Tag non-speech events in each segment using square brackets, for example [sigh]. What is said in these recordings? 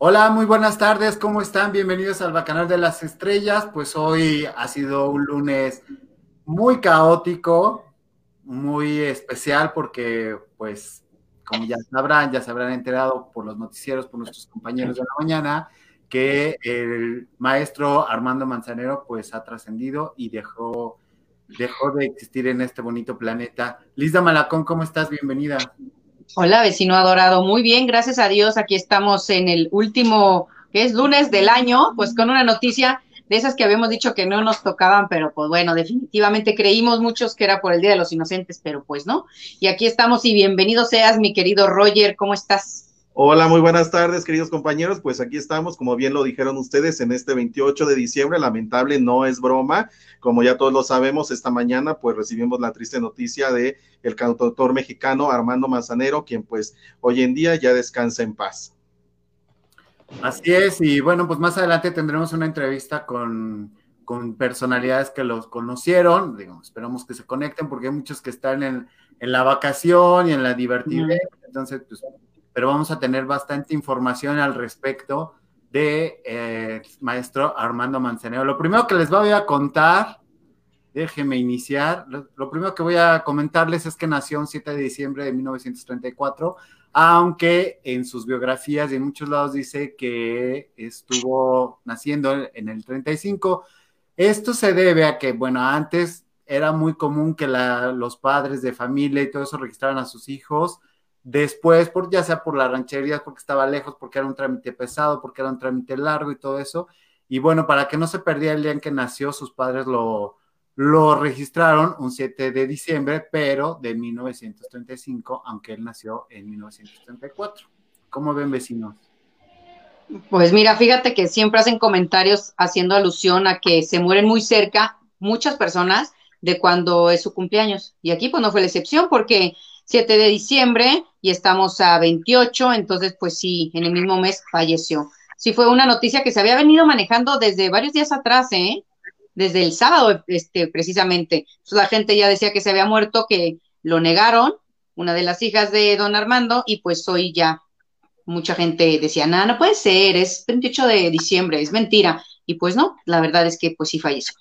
Hola, muy buenas tardes, ¿cómo están? Bienvenidos al Bacanal de las Estrellas. Pues hoy ha sido un lunes muy caótico, muy especial porque, pues, como ya sabrán, ya se habrán enterado por los noticieros, por nuestros compañeros de la mañana, que el maestro Armando Manzanero, pues, ha trascendido y dejó, dejó de existir en este bonito planeta. Lisa Malacón, ¿cómo estás? Bienvenida. Hola, vecino adorado. Muy bien, gracias a Dios. Aquí estamos en el último, que es lunes del año, pues con una noticia de esas que habíamos dicho que no nos tocaban, pero pues bueno, definitivamente creímos muchos que era por el Día de los Inocentes, pero pues no. Y aquí estamos y bienvenido seas, mi querido Roger, ¿cómo estás? Hola, muy buenas tardes, queridos compañeros. Pues aquí estamos, como bien lo dijeron ustedes, en este 28 de diciembre. Lamentable, no es broma. Como ya todos lo sabemos, esta mañana pues recibimos la triste noticia de el cantautor mexicano Armando Manzanero, quien pues hoy en día ya descansa en paz. Así es, y bueno, pues más adelante tendremos una entrevista con, con personalidades que los conocieron. Digamos, esperamos que se conecten porque hay muchos que están en, en la vacación y en la divertida. Entonces, pues pero vamos a tener bastante información al respecto de eh, maestro Armando Manzanero. Lo primero que les voy a contar, déjenme iniciar, lo, primero que voy a comentarles es que nació el 7 de diciembre de 1934, aunque en sus biografías y en muchos lados dice que estuvo naciendo en el 35. Esto se debe a que, bueno, antes era muy común que los padres de familia y todo eso registraran a sus hijos Después, por, ya sea por la ranchería, porque estaba lejos, porque era un trámite pesado, porque era un trámite largo y todo eso. Y bueno, para que no se perdiera el día en que nació, sus padres lo, lo registraron un 7 de diciembre, pero de 1935, aunque él nació en 1934. ¿Cómo ven, vecinos? Pues mira, fíjate que siempre hacen comentarios haciendo alusión a que se mueren muy cerca muchas personas de cuando es su cumpleaños. Y aquí pues no fue la excepción porque 7 de diciembre y estamos a 28, entonces pues sí, en el mismo mes falleció. Sí fue una noticia que se había venido manejando desde varios días atrás, ¿eh? Desde el sábado, este, precisamente. la gente ya decía que se había muerto, que lo negaron, una de las hijas de don Armando, y pues hoy ya mucha gente decía, nada, no puede ser, es 28 de diciembre, es mentira. Y pues no, la verdad es que pues sí falleció.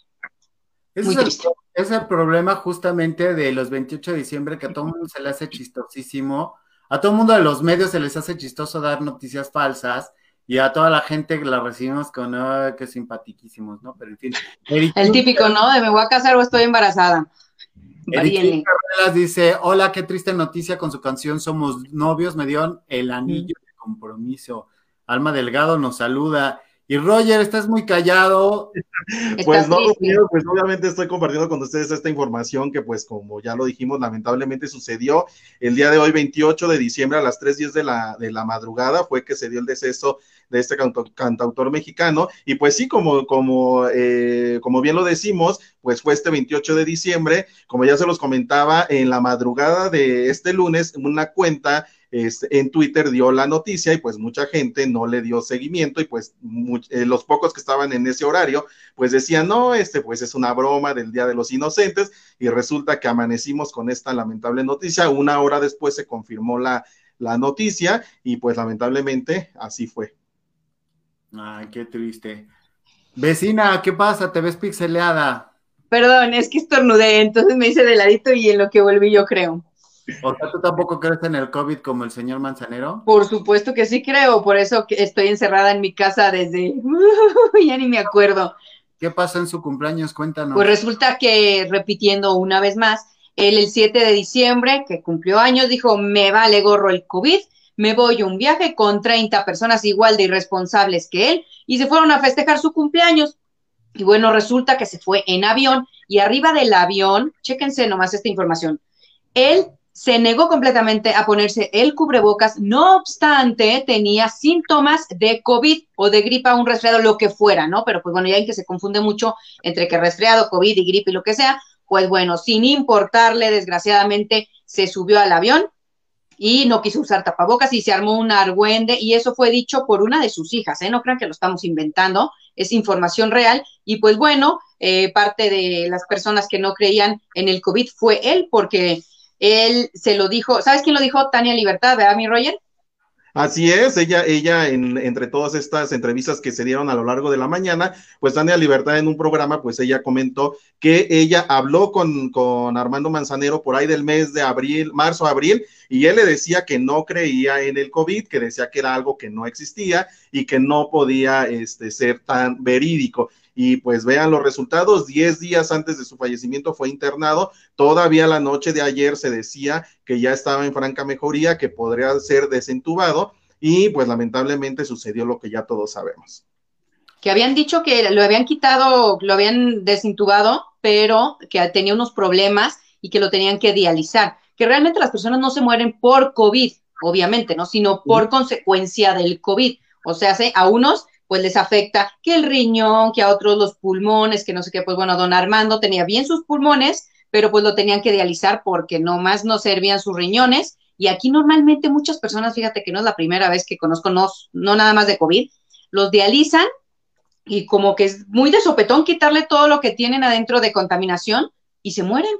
Muy triste es el problema justamente de los 28 de diciembre, que a todo el mundo se le hace chistosísimo. A todo el mundo de los medios se les hace chistoso dar noticias falsas y a toda la gente que la recibimos con, ay, qué simpatiquísimos, ¿no? Pero en fin. el típico, ¿no? De me voy a casar o estoy embarazada. Eric dice, hola, qué triste noticia con su canción Somos Novios, me dio el anillo de compromiso. Alma Delgado nos saluda. Y Roger, estás muy callado. pues no, pues obviamente estoy compartiendo con ustedes esta información que pues como ya lo dijimos, lamentablemente sucedió el día de hoy, 28 de diciembre a las 3.10 de la, de la madrugada, fue que se dio el deceso de este cantautor mexicano. Y pues sí, como, como, eh, como bien lo decimos, pues fue este 28 de diciembre, como ya se los comentaba, en la madrugada de este lunes, una cuenta este, en Twitter dio la noticia y pues mucha gente no le dio seguimiento y pues eh, los pocos que estaban en ese horario pues decían, no, este pues es una broma del Día de los Inocentes y resulta que amanecimos con esta lamentable noticia. Una hora después se confirmó la, la noticia y pues lamentablemente así fue. Ay, qué triste. Vecina, ¿qué pasa? ¿Te ves pixeleada? Perdón, es que estornudé, entonces me hice de ladito y en lo que volví yo creo. O sea, ¿tú tampoco crees en el COVID como el señor Manzanero? Por supuesto que sí creo, por eso estoy encerrada en mi casa desde... [laughs] ya ni me acuerdo. ¿Qué pasó en su cumpleaños? Cuéntanos. Pues resulta que, repitiendo una vez más, él el 7 de diciembre, que cumplió años, dijo, me vale gorro el COVID, me voy a un viaje con 30 personas igual de irresponsables que él, y se fueron a festejar su cumpleaños. Y bueno, resulta que se fue en avión, y arriba del avión, chéquense nomás esta información, él se negó completamente a ponerse el cubrebocas, no obstante, tenía síntomas de COVID o de gripa, un resfriado, lo que fuera, ¿no? Pero pues bueno, ya en que se confunde mucho entre que resfriado, COVID y gripe y lo que sea, pues bueno, sin importarle, desgraciadamente, se subió al avión y no quiso usar tapabocas y se armó un argüende y eso fue dicho por una de sus hijas, ¿eh? No crean que lo estamos inventando, es información real y pues bueno, eh, parte de las personas que no creían en el COVID fue él porque él se lo dijo, ¿sabes quién lo dijo? Tania Libertad, ¿verdad, mi Roger? Así es, ella, ella en, entre todas estas entrevistas que se dieron a lo largo de la mañana, pues Tania Libertad en un programa, pues ella comentó que ella habló con, con Armando Manzanero por ahí del mes de abril, marzo, abril, y él le decía que no creía en el COVID, que decía que era algo que no existía y que no podía este, ser tan verídico y pues vean los resultados, 10 días antes de su fallecimiento fue internado, todavía la noche de ayer se decía que ya estaba en franca mejoría, que podría ser desentubado y pues lamentablemente sucedió lo que ya todos sabemos. Que habían dicho que lo habían quitado, lo habían desintubado, pero que tenía unos problemas y que lo tenían que dializar. Que realmente las personas no se mueren por COVID, obviamente, ¿no? Sino por consecuencia del COVID. O sea, a unos pues les afecta que el riñón, que a otros los pulmones, que no sé qué, pues bueno, don Armando tenía bien sus pulmones, pero pues lo tenían que dializar porque nomás no servían sus riñones. Y aquí normalmente muchas personas, fíjate que no es la primera vez que conozco, no, nada más de COVID, los dializan y como que es muy de sopetón quitarle todo lo que tienen adentro de contaminación y se mueren.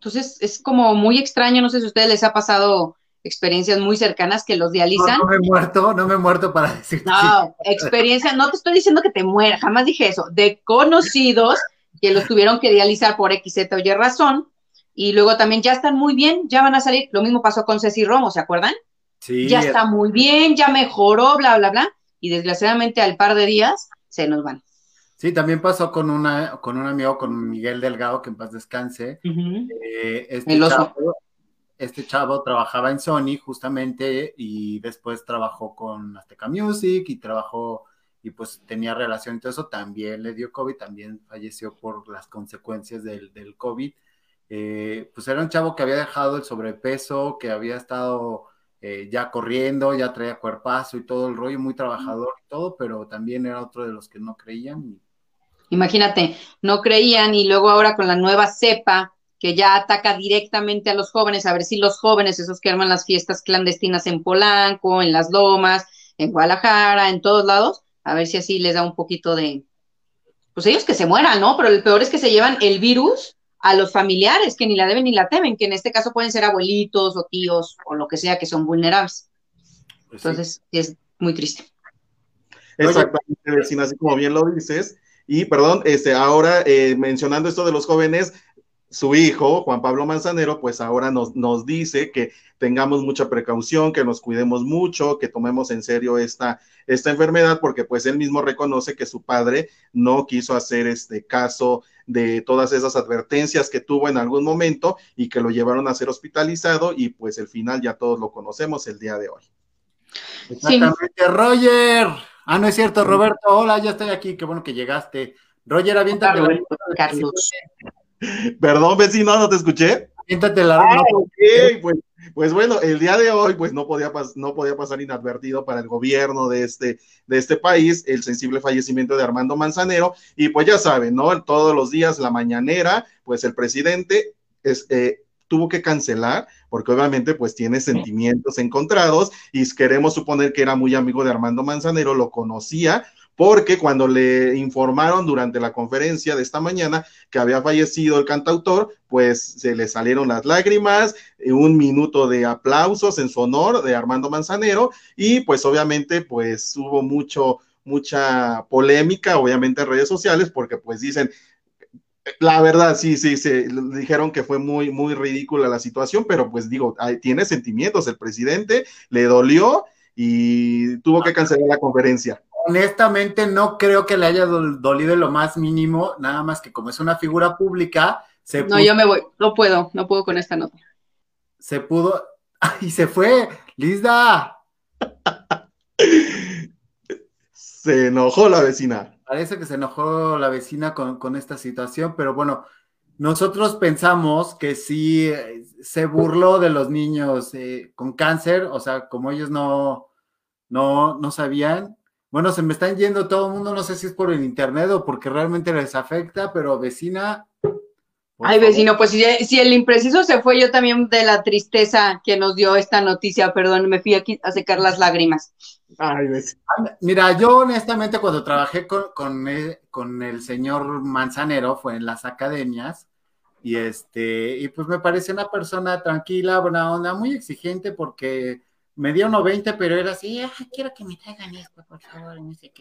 Entonces es como muy extraño, no sé si a ustedes les ha pasado experiencias muy cercanas que los dializan. No, me he muerto, no me he muerto para decir. No, experiencia, no te estoy diciendo que te muera, jamás dije eso, de conocidos que los tuvieron que dializar por X, Z o Y razón, y luego también ya están muy bien, ya van a salir, lo mismo pasó con Ceci Romo, ¿se acuerdan? Sí. Ya está muy bien, ya mejoró, bla, bla, bla, y desgraciadamente al par de días se nos van. Sí, también pasó con una, con un amigo, con Miguel Delgado, que en paz descanse. Eh, este El oso este chavo trabajaba en Sony justamente y después trabajó con Azteca Music y trabajó y pues tenía relación, entonces eso también le dio COVID, también falleció por las consecuencias del, del COVID. Eh, pues era un chavo que había dejado el sobrepeso, que había estado eh, ya corriendo, ya traía cuerpazo y todo el rollo, muy trabajador y todo, pero también era otro de los que no creían. Imagínate, no creían y luego ahora con la nueva cepa, que ya ataca directamente a los jóvenes, a ver si los jóvenes, esos que arman las fiestas clandestinas en Polanco, en Las Lomas, en Guadalajara, en todos lados, a ver si así les da un poquito de, pues ellos que se mueran, ¿no? Pero el peor es que se llevan el virus a los familiares que ni la deben ni la temen, que en este caso pueden ser abuelitos o tíos o lo que sea que son vulnerables. Pues Entonces, es muy triste. Exactamente, vecina, así como bien lo dices. Y perdón, este, ahora eh, mencionando esto de los jóvenes, su hijo, Juan Pablo Manzanero, pues ahora nos, nos, dice que tengamos mucha precaución, que nos cuidemos mucho, que tomemos en serio esta, esta enfermedad, porque pues él mismo reconoce que su padre no quiso hacer este caso de todas esas advertencias que tuvo en algún momento y que lo llevaron a ser hospitalizado y pues el final ya todos lo conocemos el día de hoy. Exactamente, Roger. Ah, no es cierto, Roberto. Hola, ya estoy aquí. Qué bueno que llegaste. Roger, aviéntate. Carlos. [laughs] Perdón, vecino, no te escuché. Siéntate la ah, pues, pues, bueno, el día de hoy, pues no podía, no podía pasar inadvertido para el gobierno de este, de este país el sensible fallecimiento de Armando Manzanero. Y pues ya saben, ¿no? Todos los días, la mañanera, pues el presidente eh, tuvo que cancelar, porque obviamente pues tiene sentimientos encontrados y queremos suponer que era muy amigo de Armando Manzanero, lo conocía, porque cuando le informaron durante la conferencia de esta mañana que había fallecido el cantautor, pues se le salieron las lágrimas, eh, un minuto de aplausos en su honor de Armando Manzanero y pues obviamente pues hubo mucho mucha polémica, obviamente en redes sociales, porque pues dicen, la verdad, sí, sí, se dijeron que fue muy, muy ridícula la situación, pero pues digo, tiene sentimientos el presidente, le dolió y tuvo que cancelar la conferencia honestamente no creo que le haya dolido lo más mínimo, nada más que como es una figura pública, se No, yo me voy, no puedo, no puedo con esta nota. Se pudo, [laughs] y se fue, Lizda. se enojó la vecina. Parece que se enojó la vecina con, esta situación, pero bueno, nosotros pensamos que sí eh, se burló de los niños eh, con cáncer, o sea, como ellos no, no, no sabían, bueno, se me están yendo todo el mundo, no sé si es por el internet o porque realmente les afecta, pero vecina. Ay, vecino, pues si, el impreciso se fue, yo también de la tristeza que nos dio esta noticia, perdón, me fui aquí a secar las lágrimas. Ay, vecino. Mira, yo honestamente cuando trabajé con, con, el, con el señor Manzanero fue en las academias y este, y pues me pareció una persona tranquila, buena onda, muy exigente porque medía 1.20, pero era así, quiero que me traigan esto, por favor,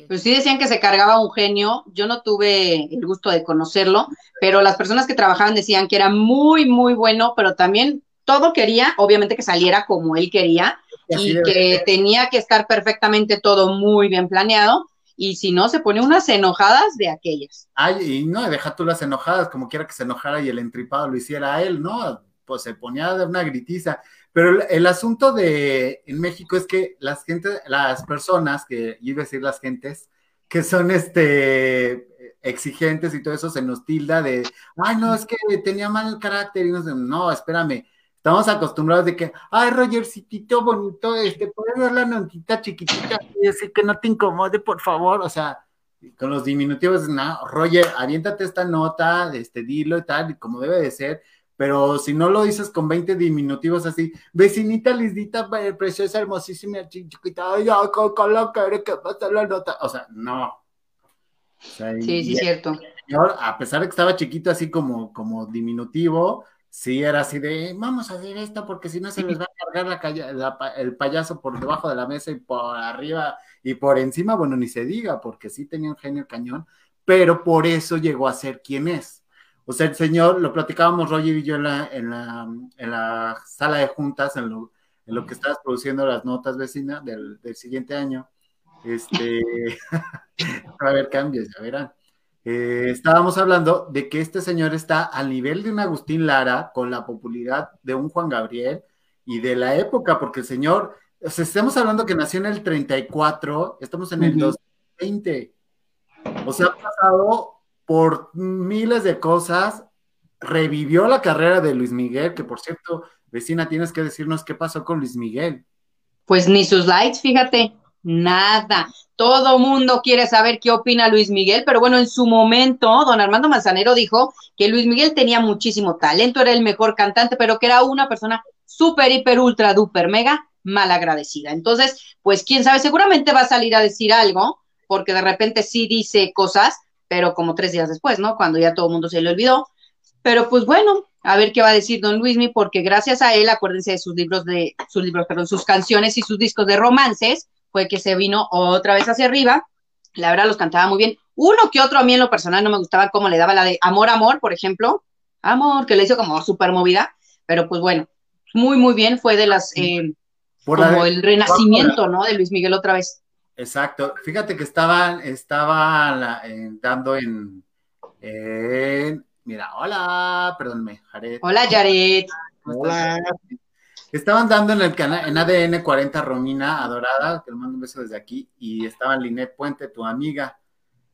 Pues sí decían que se cargaba un genio, yo no tuve el gusto de conocerlo, pero las personas que trabajaban decían que era muy, muy bueno, pero también todo quería, obviamente que saliera como él quería, y que tenía que estar perfectamente todo muy bien planeado, y si no, se pone unas enojadas de aquellas. Ay, y no, deja tú las enojadas, como quiera que se enojara y el entripado lo hiciera a él, ¿no? Pues se ponía de una gritiza. Pero el, asunto de en México es que las gente, las personas, que iba a decir las gentes, que son este exigentes y todo eso, se nos tilda de, ay, no, es que tenía mal carácter y no sé, no, espérame, estamos acostumbrados de que, ay, Rogercito bonito, este, puedes dar la notita chiquitita y decir que no te incomode, por favor, o sea, con los diminutivos, no, Roger, aviéntate esta nota, este, dilo y tal, y como debe de ser, pero si no lo dices con 20 diminutivos así, vecinita lisdita, preciosa, hermosísima, chiquita, ay, con, lo que eres que pasa la nota, o sea, no. sí, sí, cierto. a pesar de que estaba chiquito así como, como diminutivo, Sí, era así de, vamos a hacer esto porque si no se les va a cargar la, el payaso por debajo de la mesa y por arriba y por encima, bueno, ni se diga, porque sí tenía un genio cañón, pero por eso llegó a ser quien es. O sea, el señor, lo platicábamos Roger y yo en la, en la, en la sala de juntas, en lo, en lo que estabas produciendo las notas vecina del, del siguiente año. Este, [laughs] va a haber cambios, ya verán. Eh, estábamos hablando de que este señor está al nivel de un Agustín Lara con la popularidad de un Juan Gabriel y de la época, porque el señor, o sea, estamos hablando que nació en el 34, estamos en el 2020. O sea, ha pasado por miles de cosas, revivió la carrera de Luis Miguel, que por cierto, vecina, tienes que decirnos qué pasó con Luis Miguel. Pues ni sus likes, fíjate, nada. Todo mundo quiere saber qué opina Luis Miguel, pero bueno, en su momento, don Armando Manzanero dijo que Luis Miguel tenía muchísimo talento, era el mejor cantante, pero que era una persona súper, hiper, ultra, duper, mega mal agradecida. Entonces, pues quién sabe, seguramente va a salir a decir algo, porque de repente sí dice cosas, pero como tres días después, ¿no? Cuando ya todo el mundo se le olvidó. Pero pues bueno, a ver qué va a decir don Luismi, porque gracias a él, acuérdense de sus libros de, sus libros, perdón, sus canciones y sus discos de romances, fue que se vino otra vez hacia arriba. La verdad los cantaba muy bien. Uno que otro a mí en lo personal no me gustaba cómo le daba la de Amor, Amor, por ejemplo. Amor, que le hizo como súper movida. Pero pues bueno, muy, muy bien. Fue de las, eh, como el renacimiento, ¿no? De Luis Miguel otra vez. Exacto. Fíjate que estaba, estaba dando en, mira, hola, perdónme, Jared. Hola, Jared. Hola. Estaban dando en el canal, en ADN 40 Romina, adorada, que le mando un beso desde aquí, y estaba Linet Puente, tu amiga.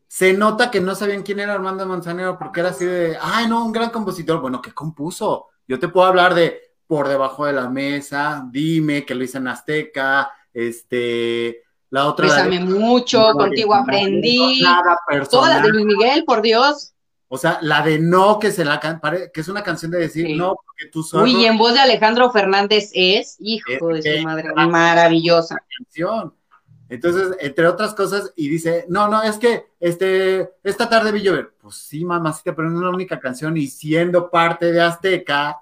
Se nota que no sabían quién era Armando Manzanero, porque era así de, ay, no, un gran compositor. Bueno, ¿qué compuso? Yo te puedo hablar de Por debajo de la mesa, Dime, que lo hice en Azteca, este, la otra. Bésame mucho, contigo aprendí. Todas las de Luis Miguel, por Dios. O sea, la de no, que se la que es una canción de decir no, porque tú solo. Uy, y en voz de Alejandro Fernández es, hijo de su madre, maravillosa. Canción. Entonces, entre otras cosas, y dice, no, no, es que este, esta tarde vi llover. Pues sí, mamacita, pero no es la única canción, y siendo parte de Azteca,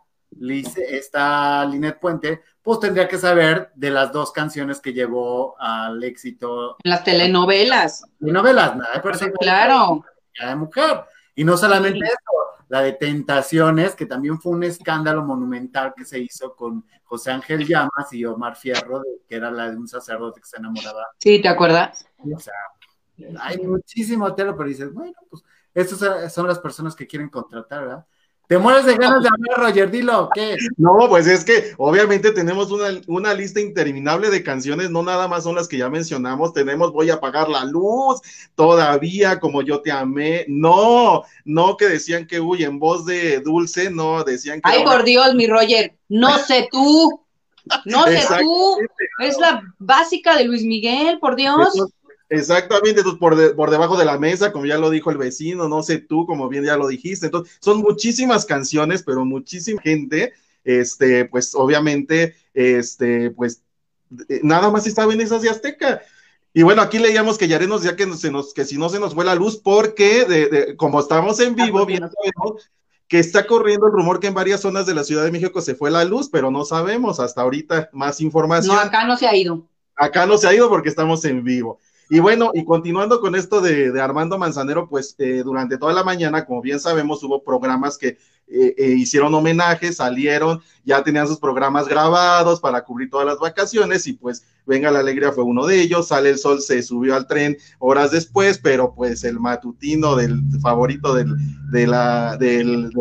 esta Linet Puente, pues tendría que saber de las dos canciones que llevó al éxito. Las telenovelas. Telenovelas, nada de Claro. De mujer. Y no solamente eso, la de Tentaciones, que también fue un escándalo monumental que se hizo con José Ángel Llamas y Omar Fierro, que era la de un sacerdote que se enamoraba. Sí, ¿te acuerdas? O sea, hay muchísimo telo, pero dices, bueno, pues estas son las personas que quieren contratar, ¿verdad? ¿Te mueres de ganas de hablar, Roger? Dilo, ¿qué? No, pues es que obviamente tenemos una, lista interminable de canciones, no nada más son las que ya mencionamos, tenemos Voy a apagar la luz, todavía como yo te amé, no, no que decían que, uy, en voz de Dulce, no, decían que... Ay, por Dios, mi Roger, no sé tú, no sé tú, es la básica de Luis Miguel, por Dios. Exactamente, por, por debajo de la mesa, como ya lo dijo el vecino, no sé tú, como bien ya lo dijiste. Entonces, son muchísimas canciones, pero muchísima gente, este, pues obviamente, este, pues eh, nada más estaba en esas de Azteca. Y bueno, aquí leíamos que Yarenos decía que, se nos, que si no se nos fue la luz, porque de, como estamos en vivo, bien sabemos que está corriendo el rumor que en varias zonas de la Ciudad de México se fue la luz, pero no sabemos hasta ahorita más información. No, acá no se ha ido. Acá no se ha ido porque estamos en vivo. Y bueno, y continuando con esto de, Armando Manzanero, pues eh, durante toda la mañana, como bien sabemos, hubo programas que eh, eh, hicieron homenajes, salieron, ya tenían sus programas grabados para cubrir todas las vacaciones y pues Venga la Alegría fue uno de ellos, Sale el Sol se subió al tren horas después, pero pues el matutino del favorito del, de la, del,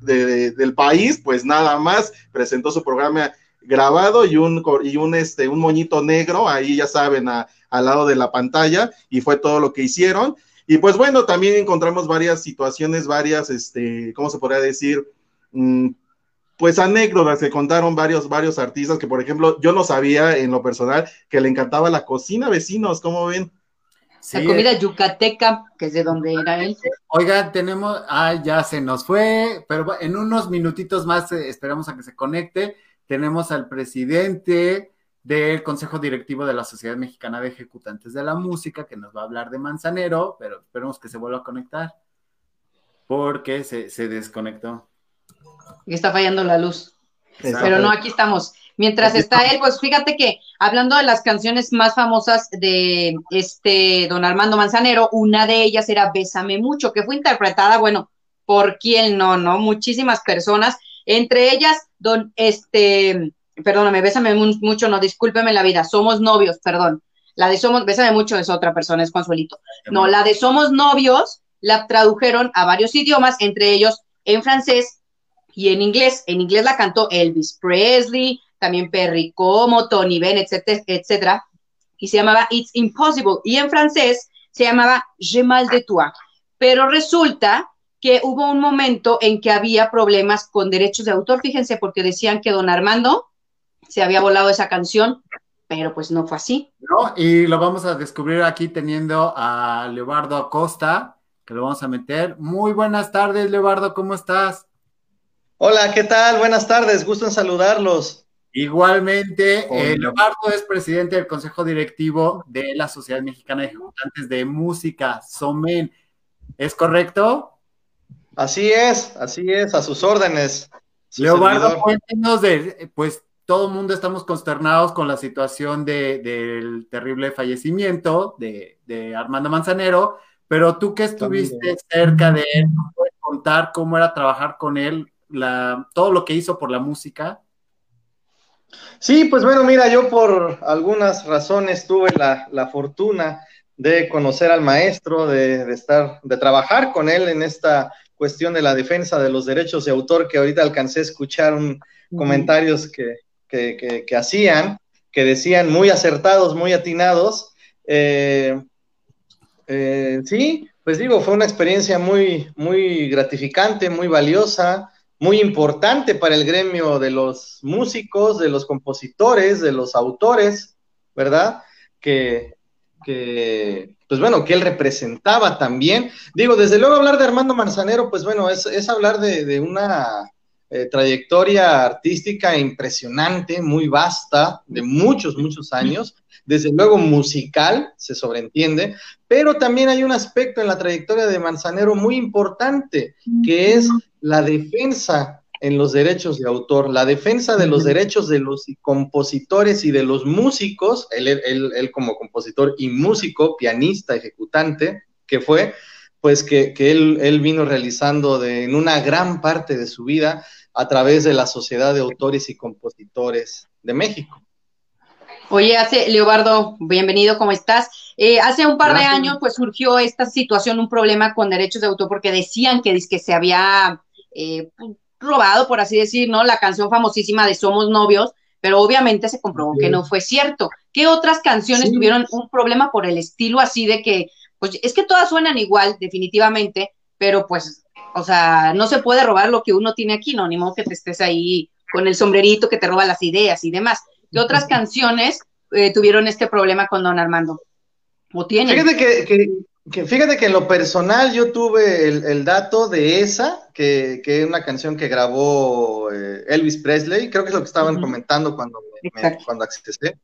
del, país, pues nada más presentó su programa grabado y un, y un, este, un moñito negro, ahí ya saben, al lado de la pantalla, y fue todo lo que hicieron. Y pues bueno, también encontramos varias situaciones, varias, este, ¿cómo se podría decir? Mm, pues anécdotas que contaron varios, varios artistas que, por ejemplo, yo no sabía en lo personal que le encantaba la cocina, vecinos, ¿cómo ven? la comida yucateca, que es de donde era él. Oiga, tenemos, ah, ya se nos fue, pero en unos minutitos más eh, esperamos a que se conecte tenemos al presidente del Consejo Directivo de la Sociedad Mexicana de Ejecutantes de la Música, que nos va a hablar de Manzanero, pero esperemos que se vuelva a conectar, porque se, desconectó. Y está fallando la luz. Pero no, aquí estamos. Mientras está él, pues fíjate que hablando de las canciones más famosas de este don Armando Manzanero, una de ellas era Bésame mucho, que fue interpretada, bueno, por quién no, ¿no? Muchísimas personas entre ellas, don, este, perdóname, bésame mucho, no, discúlpeme la vida, somos novios, perdón. La de somos, bésame mucho es otra persona, es Consuelito. No, la de somos novios la tradujeron a varios idiomas, entre ellos en francés y en inglés. En inglés la cantó Elvis Presley, también Perry Como, Tony Bennett, etcétera, etcétera, y se llamaba It's Impossible. Y en francés se llamaba Je mal de toi. Pero resulta que hubo un momento en que había problemas con derechos de autor, fíjense, porque decían que don Armando se había volado esa canción, pero pues no fue así. No, y lo vamos a descubrir aquí teniendo a Leobardo Acosta, que lo vamos a meter. Muy buenas tardes, Leobardo, ¿cómo estás? Hola, ¿qué tal? Buenas tardes, gusto en saludarlos. Igualmente, eh, Leobardo es presidente del Consejo Directivo de la Sociedad Mexicana de Ejecutantes de Música, SOMEN. ¿Es correcto? Así es, así es, a sus órdenes. Leobardo, cuéntenos de, pues todo el mundo estamos consternados con la situación del terrible fallecimiento de, Armando Manzanero, pero tú que estuviste cerca de él, ¿puedes contar cómo era trabajar con él, la, todo lo que hizo por la música? Sí, pues bueno, mira, yo por algunas razones tuve la, la fortuna de conocer al maestro, de, de, estar, de trabajar con él en esta cuestión de la defensa de los derechos de autor, que ahorita alcancé a escuchar un, comentarios que, que, hacían, que decían muy acertados, muy atinados. Eh, eh, sí, pues digo, fue una experiencia muy, muy gratificante, muy valiosa, muy importante para el gremio de los músicos, de los compositores, de los autores, ¿verdad? Que, que, pues bueno, que él representaba también. Digo, desde luego hablar de Armando Manzanero, pues bueno, es, hablar de, una eh, trayectoria artística impresionante, muy vasta, de muchos, muchos años. Desde luego musical, se sobreentiende, pero también hay un aspecto en la trayectoria de Manzanero muy importante, que es la defensa en los derechos de autor, la defensa de los derechos de los compositores y de los músicos, él, como compositor y músico, pianista, ejecutante, que fue, pues que, él, vino realizando de, en una gran parte de su vida a través de la Sociedad de Autores y Compositores de México. Oye, hace, Leobardo, bienvenido, ¿cómo estás? Eh, hace un par de años, pues surgió esta situación, un problema con derechos de autor, porque decían que, que se había eh, robado, por así decir, ¿no? La canción famosísima de Somos Novios, pero obviamente se comprobó que no fue cierto. ¿Qué otras canciones tuvieron un problema por el estilo así de que, pues es que todas suenan igual, definitivamente, pero pues, o sea, no se puede robar lo que uno tiene aquí, ¿no? Ni modo que te estés ahí con el sombrerito que te roba las ideas y demás. ¿Qué otras canciones eh, tuvieron este problema con Don Armando? ¿O tienen? Fíjate que, fíjate que en lo personal yo tuve el, dato de esa, que, es una canción que grabó eh, Elvis Presley, creo que es lo que estaban comentando cuando, me, cuando accesé.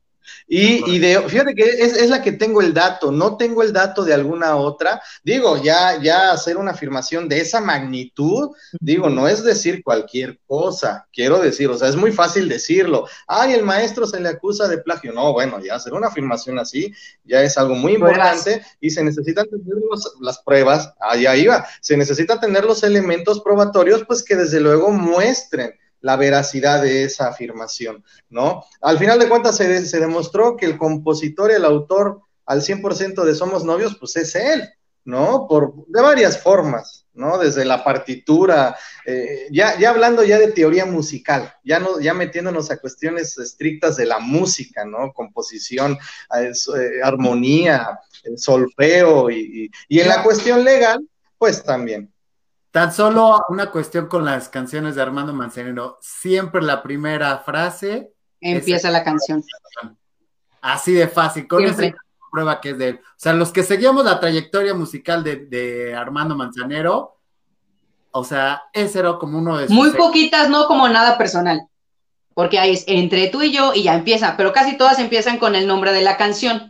Y, y de, fíjate que es, es, la que tengo el dato, no tengo el dato de alguna otra. Digo, ya, ya hacer una afirmación de esa magnitud, digo, no es decir cualquier cosa, quiero decir, o sea, es muy fácil decirlo. Ay, el maestro se le acusa de plagio. No, bueno, ya hacer una afirmación así ya es algo muy importante y se necesitan tener las pruebas, allá iba, se necesitan tener los elementos probatorios, pues que desde luego muestren la veracidad de esa afirmación, ¿no? Al final de cuentas se, se demostró que el compositor y el autor al 100% de Somos Novios, pues es él, ¿no? Por, de varias formas, ¿no? Desde la partitura, eh, ya, ya hablando ya de teoría musical, ya, no, ya metiéndonos a cuestiones estrictas de la música, ¿no? Composición, eh, armonía, solfeo y, y en la cuestión legal, pues también. Tan solo una cuestión con las canciones de Armando Manzanero. Siempre la primera frase. Empieza la canción. Así de fácil. Con esa prueba que es de él. O sea, los que seguíamos la trayectoria musical de, Armando Manzanero, o sea, ese era como uno de sus. Muy poquitas, no como nada personal. Porque ahí es entre tú y yo y ya empieza. Pero casi todas empiezan con el nombre de la canción.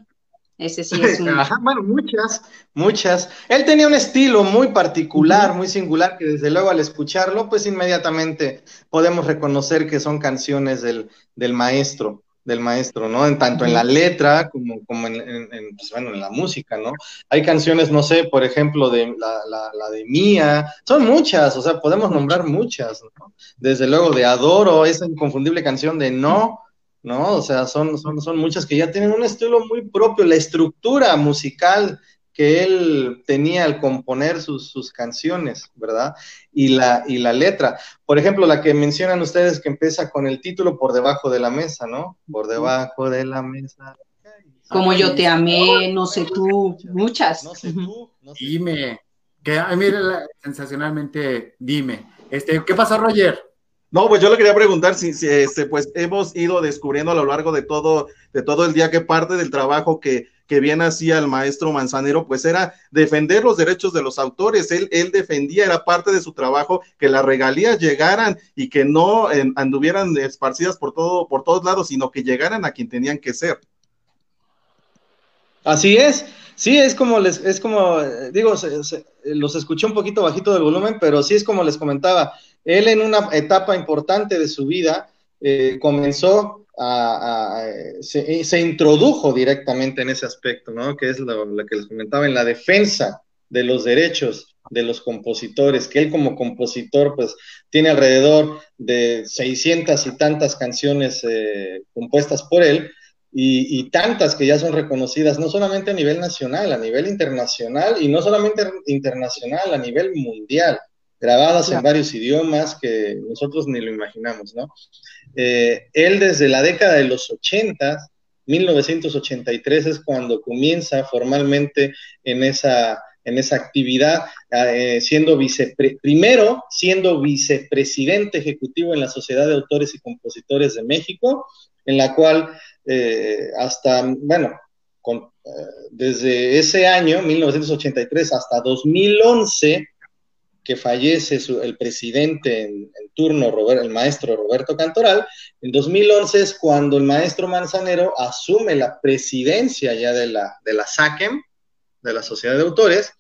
Ese sí es [laughs] un... bueno, muchas, muchas. Él tenía un estilo muy particular, muy singular, que desde luego al escucharlo, pues inmediatamente podemos reconocer que son canciones del, del maestro, del maestro, ¿no? En tanto en la letra como, como en, en, pues, bueno, en la música, ¿no? Hay canciones, no sé, por ejemplo, de la, la, la de Mía, son muchas, o sea, podemos nombrar muchas, ¿no? Desde luego de Adoro, esa inconfundible canción de No, ¿no? O sea, son, son, son muchas que ya tienen un estilo muy propio, la estructura musical que él tenía al componer sus, sus canciones, ¿verdad? Y la, y la letra. Por ejemplo, la que mencionan ustedes que empieza con el título por debajo de la mesa, ¿no? Por debajo de la mesa. Como yo te amé, no sé tú, muchas. No sé tú, Dime, que, mira, sensacionalmente, dime. Este, ¿Qué pasó, Roger? No, pues yo le quería preguntar si, si este, pues hemos ido descubriendo a lo largo de todo, de todo el día que parte del trabajo que, que bien hacía el maestro Manzanero, pues era defender los derechos de los autores. Él, él defendía, era parte de su trabajo, que las regalías llegaran y que no anduvieran esparcidas por todo, por todos lados, sino que llegaran a quien tenían que ser. Así es. Sí, es como les, es como, digo, los escuché un poquito bajito del volumen, pero sí es como les comentaba, él en una etapa importante de su vida eh, comenzó a, se, introdujo directamente en ese aspecto, ¿no? Que es lo, que les comentaba, en la defensa de los derechos de los compositores, que él como compositor pues tiene alrededor de 600 y tantas canciones eh, compuestas por él, y, tantas que ya son reconocidas, no solamente a nivel nacional, a nivel internacional, y no solamente internacional, a nivel mundial grabadas en varios idiomas que nosotros ni lo imaginamos, ¿no? Eh, él desde la década de los 80, 1983 es cuando comienza formalmente en esa, en esa actividad, eh, siendo vice, primero siendo vicepresidente ejecutivo en la Sociedad de Autores y Compositores de México, en la cual eh, hasta, bueno, desde ese año, 1983, hasta 2011, que fallece el presidente en, turno, el maestro Roberto Cantoral, en 2011 es cuando el maestro Manzanero asume la presidencia ya de la, de la SACEM, de la Sociedad de Autores,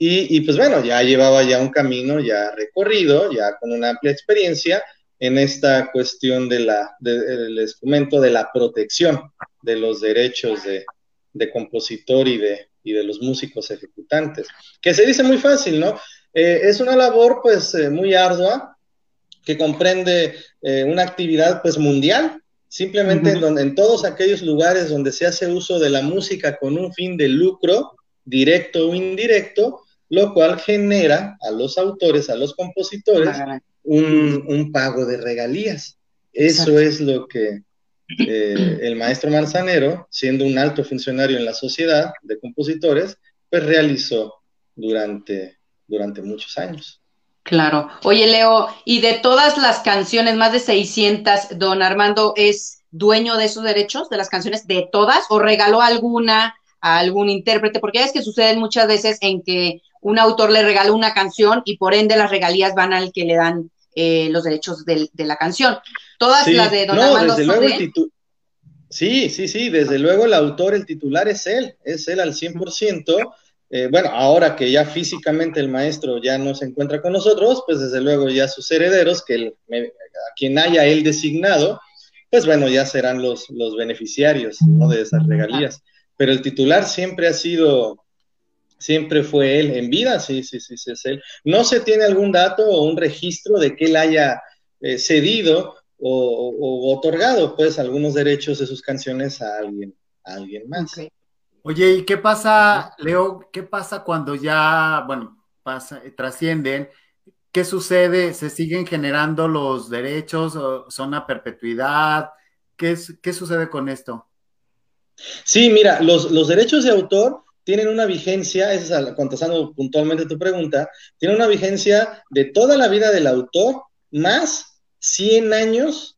y, pues bueno, ya llevaba ya un camino ya recorrido, ya con una amplia experiencia en esta cuestión de la, del instrumento de la protección de los derechos de, de compositor y de, y de los músicos ejecutantes, que se dice muy fácil, ¿no? Eh, es una labor pues eh, muy ardua que comprende eh, una actividad pues mundial, simplemente en, donde, en todos aquellos lugares donde se hace uso de la música con un fin de lucro, directo o indirecto, lo cual genera a los autores, a los compositores, un, pago de regalías. Eso es lo que el maestro Manzanero, siendo un alto funcionario en la sociedad de compositores, pues realizó durante durante muchos años. Claro. Oye, Leo, y de todas las canciones, más de 600, don Armando es dueño de esos derechos, de las canciones, de todas, o regaló alguna a algún intérprete, porque es que sucede muchas veces en que un autor le regaló una canción y por ende las regalías van al que le dan eh, los derechos de, la canción. Todas las de don Armando desde luego, Sí, sí, sí, desde luego el autor, el titular es él, es él al 100%. Eh, bueno, ahora que ya físicamente el maestro ya no se encuentra con nosotros, pues desde luego ya sus herederos, que a quien haya él designado, pues bueno, ya serán los, los beneficiarios de esas regalías. Pero el titular siempre ha sido, siempre fue él en vida, sí, sí, sí, sí, es él. No se tiene algún dato o un registro de que él haya eh, cedido o, otorgado, pues, algunos derechos de sus canciones a alguien, a alguien más. Oye, ¿y qué pasa, Leo? ¿Qué pasa cuando ya, bueno, pasa, trascienden? ¿Qué sucede? ¿Se siguen generando los derechos? ¿Son a perpetuidad? ¿Qué, qué sucede con esto? Sí, mira, los, los derechos de autor tienen una vigencia, es contestando puntualmente tu pregunta, tiene una vigencia de toda la vida del autor más 100 años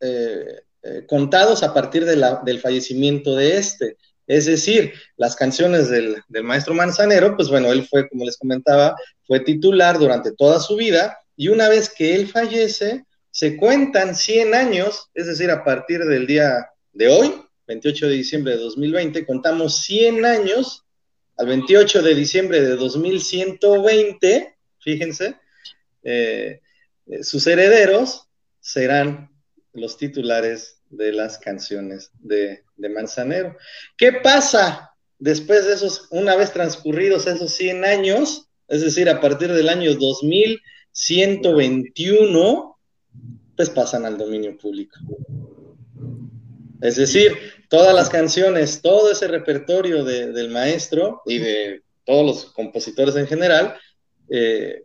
eh, eh, contados a partir de la, del fallecimiento de este. Es decir, las canciones del, del, maestro Manzanero, pues bueno, él fue, como les comentaba, fue titular durante toda su vida y una vez que él fallece, se cuentan 100 años, es decir, a partir del día de hoy, 28 de diciembre de 2020, contamos 100 años al 28 de diciembre de 2120, fíjense, eh, eh, sus herederos serán los titulares de las canciones de, de, Manzanero. ¿Qué pasa después de esos, una vez transcurridos esos 100 años, es decir, a partir del año 2121, pues pasan al dominio público? Es decir, todas las canciones, todo ese repertorio del maestro y de todos los compositores en general, eh,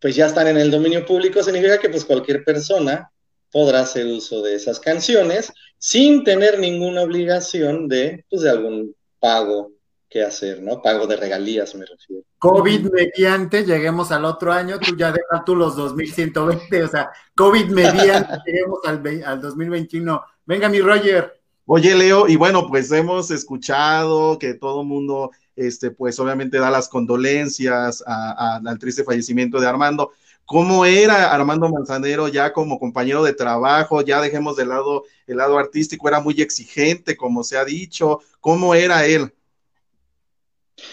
pues ya están en el dominio público, significa que pues cualquier persona podrá hacer uso de esas canciones sin tener ninguna obligación de, pues, de algún pago que hacer, ¿no? Pago de regalías, me refiero. COVID mediante, lleguemos al otro año, tú ya dejas tú los 2120, o sea, COVID mediante, [laughs] lleguemos al, al 2021. Venga, mi Roger. Oye, Leo, y bueno, pues hemos escuchado que todo el mundo, este, pues obviamente da las condolencias al triste fallecimiento de Armando. ¿Cómo era Armando Manzanero ya como compañero de trabajo? Ya dejemos de lado el lado artístico, era muy exigente, como se ha dicho. ¿Cómo era él?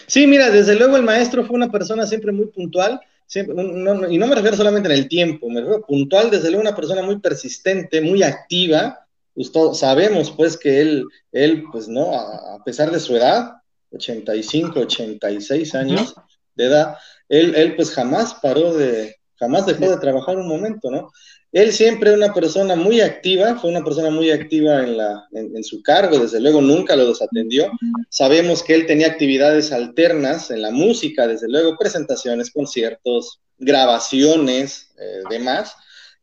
Sí, mira, desde luego el maestro fue una persona siempre muy puntual, siempre, y no me refiero solamente en el tiempo, me refiero puntual, desde luego una persona muy persistente, muy activa, pues, sabemos pues que él, él pues no, a, pesar de su edad, 85, 86 años de edad, él, él pues jamás paró de, jamás dejó de trabajar un momento, ¿no? Él siempre una persona muy activa, fue una persona muy activa en, la, en, su cargo, desde luego nunca lo desatendió. Sabemos que él tenía actividades alternas en la música, desde luego presentaciones, conciertos, grabaciones, eh, demás,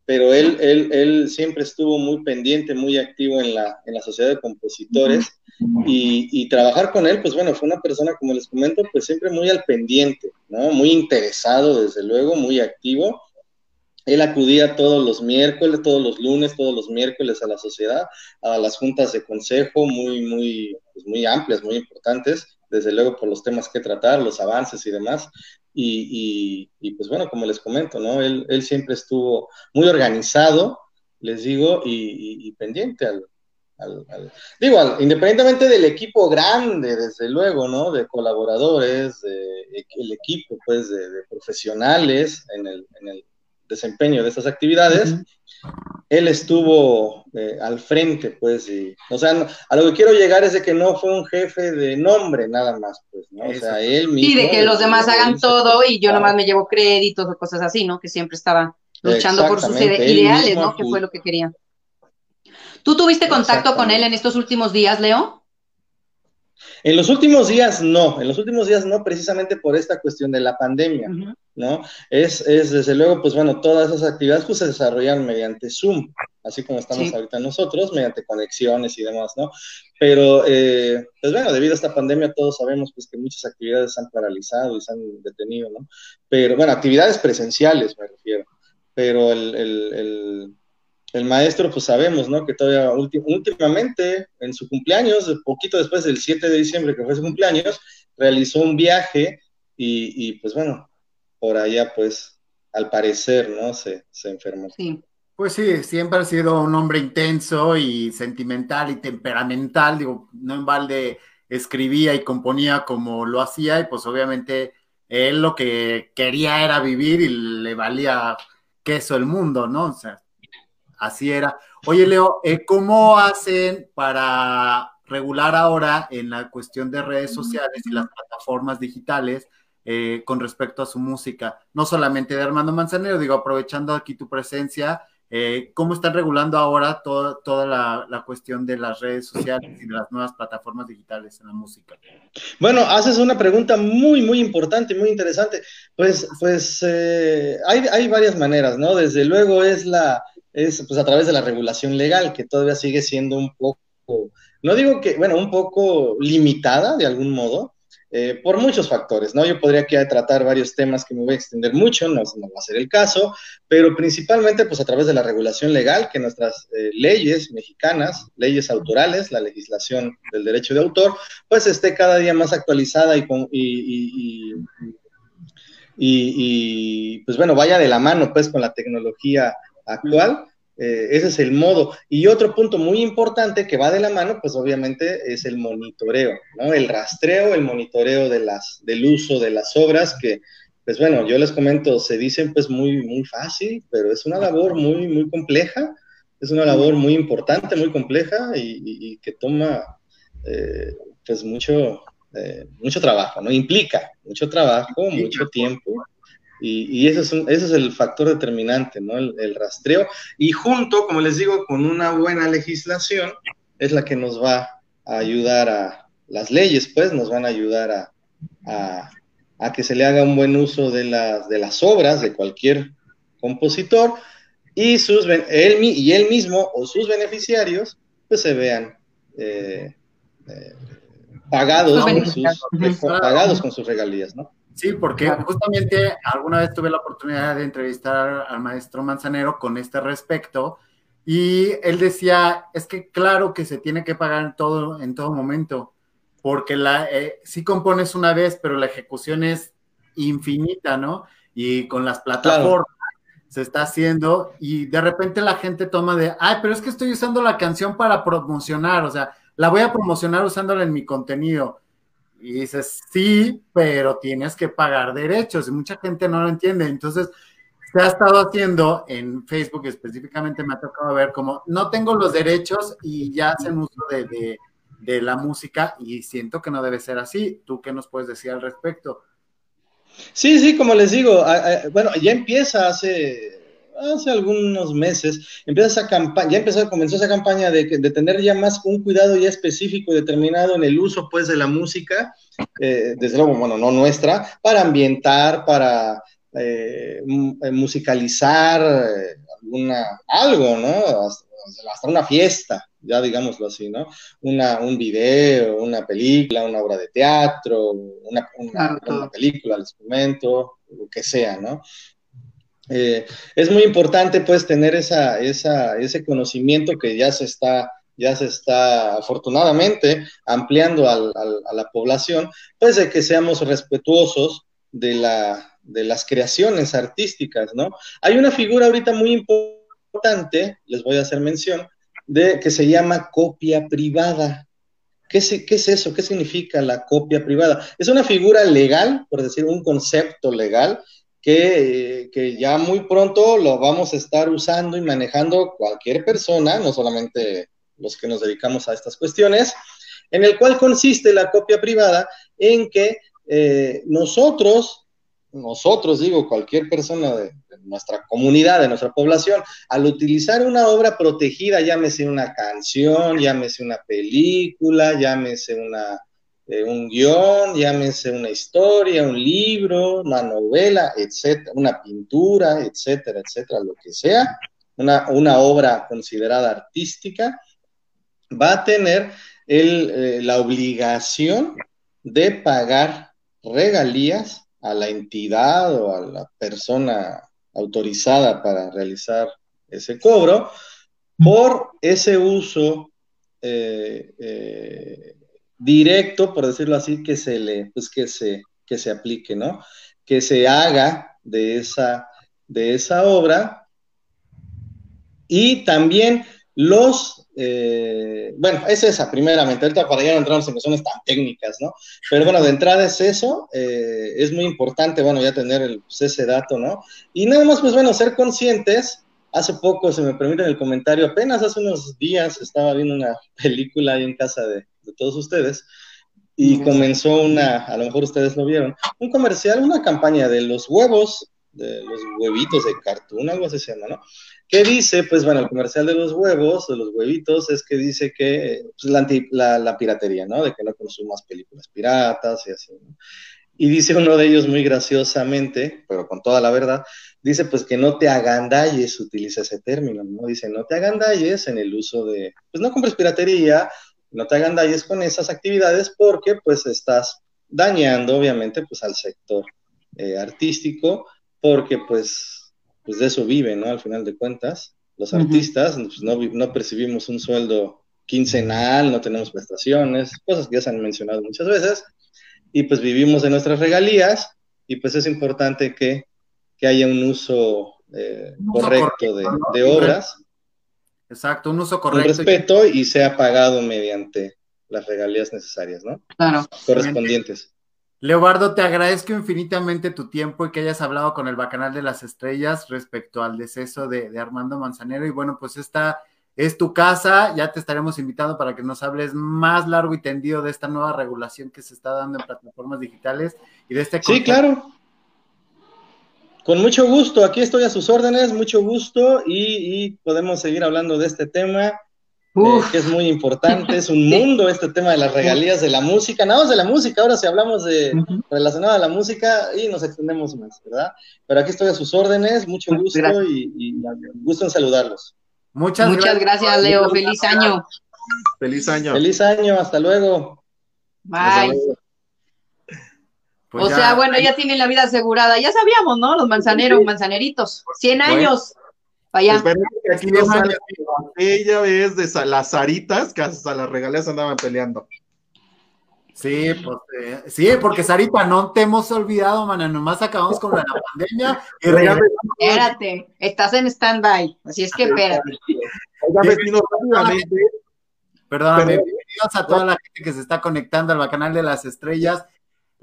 pero él, él, él, siempre estuvo muy pendiente, muy activo en la, en la sociedad de compositores y, y, trabajar con él, pues bueno, fue una persona, como les comento, pues siempre muy al pendiente, ¿no? Muy interesado, desde luego, muy activo. Él acudía todos los miércoles, todos los lunes, todos los miércoles a la sociedad, a las juntas de consejo muy, muy, pues muy amplias, muy importantes, desde luego por los temas que tratar, los avances y demás. Y, pues bueno, como les comento, ¿no? Él, siempre estuvo muy organizado, les digo, y, pendiente al, digo, independientemente del equipo grande, desde luego, ¿no? De colaboradores, de, el equipo, pues, de, profesionales en el, en el, desempeño de estas actividades, él estuvo eh, al frente, pues, y, o sea, a lo que quiero llegar es de que no fue un jefe de nombre nada más, pues, ¿no? O sea, él mismo. Y de que los demás hagan todo y yo nomás me llevo créditos o cosas así, ¿no? Que siempre estaba luchando por sus ideales, ¿no? Que fue lo que quería. ¿Tú tuviste contacto con él en estos últimos días, Leo? En los últimos días no, en los últimos días no, precisamente por esta cuestión de la pandemia, ¿no? Es, es, desde luego, pues bueno, todas esas actividades pues, se desarrollan mediante Zoom, así como estamos ahorita nosotros, mediante conexiones y demás, ¿no? Pero, eh, pues bueno, debido a esta pandemia todos sabemos pues que muchas actividades se han paralizado y se han detenido, ¿no? Pero, bueno, actividades presenciales me refiero, pero el, el el maestro, pues sabemos, ¿no? Que todavía últimamente, en su cumpleaños, poquito después del 7 de diciembre, que fue su cumpleaños, realizó un viaje y, pues bueno, por allá, pues, al parecer, ¿no? Se, se enfermó. Sí. Pues sí, siempre ha sido un hombre intenso y sentimental y temperamental, digo, no en balde escribía y componía como lo hacía y pues obviamente él lo que quería era vivir y le valía queso el mundo, ¿no? O sea, así era. Oye, Leo, eh, ¿cómo hacen para regular ahora en la cuestión de redes sociales y las plataformas digitales eh, con respecto a su música? No solamente de Armando Manzanero, digo, aprovechando aquí tu presencia, eh, ¿Cómo están regulando ahora toda la, cuestión de las redes sociales y de las nuevas plataformas digitales en la música? Bueno, haces una pregunta muy, muy importante, muy interesante. Pues, pues eh, hay, varias maneras, ¿no? Desde luego es la, es pues a través de la regulación legal, que todavía sigue siendo un poco, no digo que, bueno, un poco limitada de algún modo, eh, por muchos factores, ¿no? Yo podría aquí tratar varios temas que me voy a extender mucho, no, no, va a ser el caso, pero principalmente pues a través de la regulación legal, que nuestras eh, leyes mexicanas, leyes autorales, la legislación del derecho de autor, pues esté cada día más actualizada y, y, y, pues bueno, vaya de la mano pues con la tecnología actual eh, ese es el modo. Y otro punto muy importante que va de la mano, pues obviamente es el monitoreo, ¿no? El rastreo, el monitoreo de las, del uso de las obras, que, pues bueno, yo les comento, se dicen pues muy, muy fácil, pero es una labor muy, muy compleja, es una labor muy importante, muy compleja y, que toma eh, pues mucho, eh, mucho trabajo, ¿no? Implica mucho trabajo, mucho tiempo y, ese, es ese, es el factor determinante, ¿no? El, rastreo. Y junto, como les digo, con una buena legislación, es la que nos va a ayudar a, las leyes, pues, nos van a ayudar a, a, que se le haga un buen uso de las, de las obras de cualquier compositor y, sus, él, y él mismo o sus beneficiarios, pues, se vean eh, eh, pagados, pagados con sus regalías, ¿no? Sí, porque justamente alguna vez tuve la oportunidad de entrevistar al maestro Manzanero con este respecto y él decía, es que claro que se tiene que pagar en todo, en todo momento, porque la, eh, sí compones una vez, pero la ejecución es infinita, ¿no? Y con las plataformas se está haciendo y de repente la gente toma de, ay, pero es que estoy usando la canción para promocionar, o sea, la voy a promocionar usándola en mi contenido y dices, sí, pero tienes que pagar derechos y mucha gente no lo entiende. Entonces, se ha estado haciendo en Facebook específicamente, me ha tocado ver como no tengo los derechos y ya hacen uso de, de, la música y siento que no debe ser así. ¿Tú qué nos puedes decir al respecto? Sí, sí, como les digo, bueno, ya empieza hace hace algunos meses, empieza esa campaña, ya empezó, comenzó esa campaña de, de, tener ya más un cuidado ya específico y determinado en el uso, pues, de la música, eh, desde luego, bueno, no nuestra, para ambientar, para eh, eh, musicalizar alguna, algo, ¿no? Hasta, una fiesta, ya digámoslo así, ¿no? Una, un video, una película, una obra de teatro, una, una, una película, les comento, lo que sea, ¿no? Eh, es muy importante pues tener esa, ese conocimiento que ya se está, ya se está afortunadamente ampliando a la población, pues de que seamos respetuosos de, la, de las creaciones artísticas, ¿no? Hay una figura ahorita muy importante, les voy a hacer mención, de que se llama copia privada. ¿Qué ¿Qué es eso? ¿Qué significa la copia privada? Es una figura legal, por decir, un concepto legal, que, ya muy pronto lo vamos a estar usando y manejando cualquier persona, no solamente los que nos dedicamos a estas cuestiones, en el cual consiste la copia privada en que eh, nosotros, nosotros digo, cualquier persona de, de, nuestra comunidad, de nuestra población, al utilizar una obra protegida, llámese una canción, llámese una película, llámese una, un guion, llámese una historia, un libro, una novela, etcétera, una pintura, etcétera, etcétera, lo que sea, una, una obra considerada artística, va a tener el, eh, la obligación de pagar regalías a la entidad o a la persona autorizada para realizar ese cobro por ese uso eh, eh, directo, por decirlo así, que se le, pues que se, que se aplique, ¿no? Que se haga de esa, de esa obra Y también los, eh, bueno, es esa primeramente, ahorita para ya no entramos en cuestiones tan técnicas, ¿no? Pero bueno, de entrada es eso, eh, es muy importante, bueno, ya tener pues, ese dato, ¿no? Y nada más, pues bueno, ser conscientes, hace poco, se me permite el comentario, apenas hace unos días estaba viendo una [laughs] película ahí en casa de, de todos ustedes, y comenzó una, a lo mejor ustedes lo vieron, un comercial, una campaña de los huevos, de los huevitos de cartón, algo así se llama, ¿no? ¿Qué dice? Pues bueno, el comercial de los huevos, de los huevitos, es que dice que pues, la, la, piratería, ¿no? De que no consumas películas piratas y así, ¿no? Y dice uno de ellos muy graciosamente, pero con toda la verdad, dice pues que no te agandalles, utiliza ese término, ¿no? Dice, no te agandalles en el uso de, pues no compres piratería, no te agandalles con esas actividades porque pues estás dañando obviamente pues al sector eh, artístico porque pues, pues de eso viven, ¿no? Al final de cuentas, los artistas pues, no, no percibimos un sueldo quincenal, no tenemos prestaciones, cosas que ya se han mencionado muchas veces, y pues vivimos de nuestras regalías y pues es importante que, que haya un uso, eh, correcto, de, de, obras Exacto, un uso correcto. Un respeto y sea pagado mediante las regalías necesarias, ¿no? Claro. Correspondientes. Leobardo, te agradezco infinitamente tu tiempo y que hayas hablado con el Bacanal de las Estrellas respecto al deceso de, de, Armando Manzanero. Y bueno, pues esta es tu casa, ya te estaremos invitando para que nos hables más largo y tendido de esta nueva regulación que se está dando en plataformas digitales y de este... Sí, claro. Con mucho gusto, aquí estoy a sus órdenes, mucho gusto y, podemos seguir hablando de este tema, eh, que es muy importante, es un [laughs] mundo este tema de las regalías de la música, nada más de la música, ahora si hablamos de relacionado a la música y nos extendemos más, ¿verdad? Pero aquí estoy a sus órdenes, mucho gusto y, y, gusto en saludarlos. Muchas, Muchas gracias, Leo, feliz año. Feliz año. Feliz año, hasta luego. Bye. Pues o sea, bueno, ya tienen la vida asegurada. Ya sabíamos, ¿no? Los manzaneros, manzaneritos. 100 años. Vaya. Que aquí no sale aquella vez de las Saritas que hasta las regalías andaban peleando. Sí, pues eh, sí, porque Sarita, no te hemos olvidado, mana, nomás acabamos con la pandemia y Espérate, estás en stand-by, así es que espérate. Perdóname, bienvenidos a toda la gente que se está conectando al canal de las estrellas.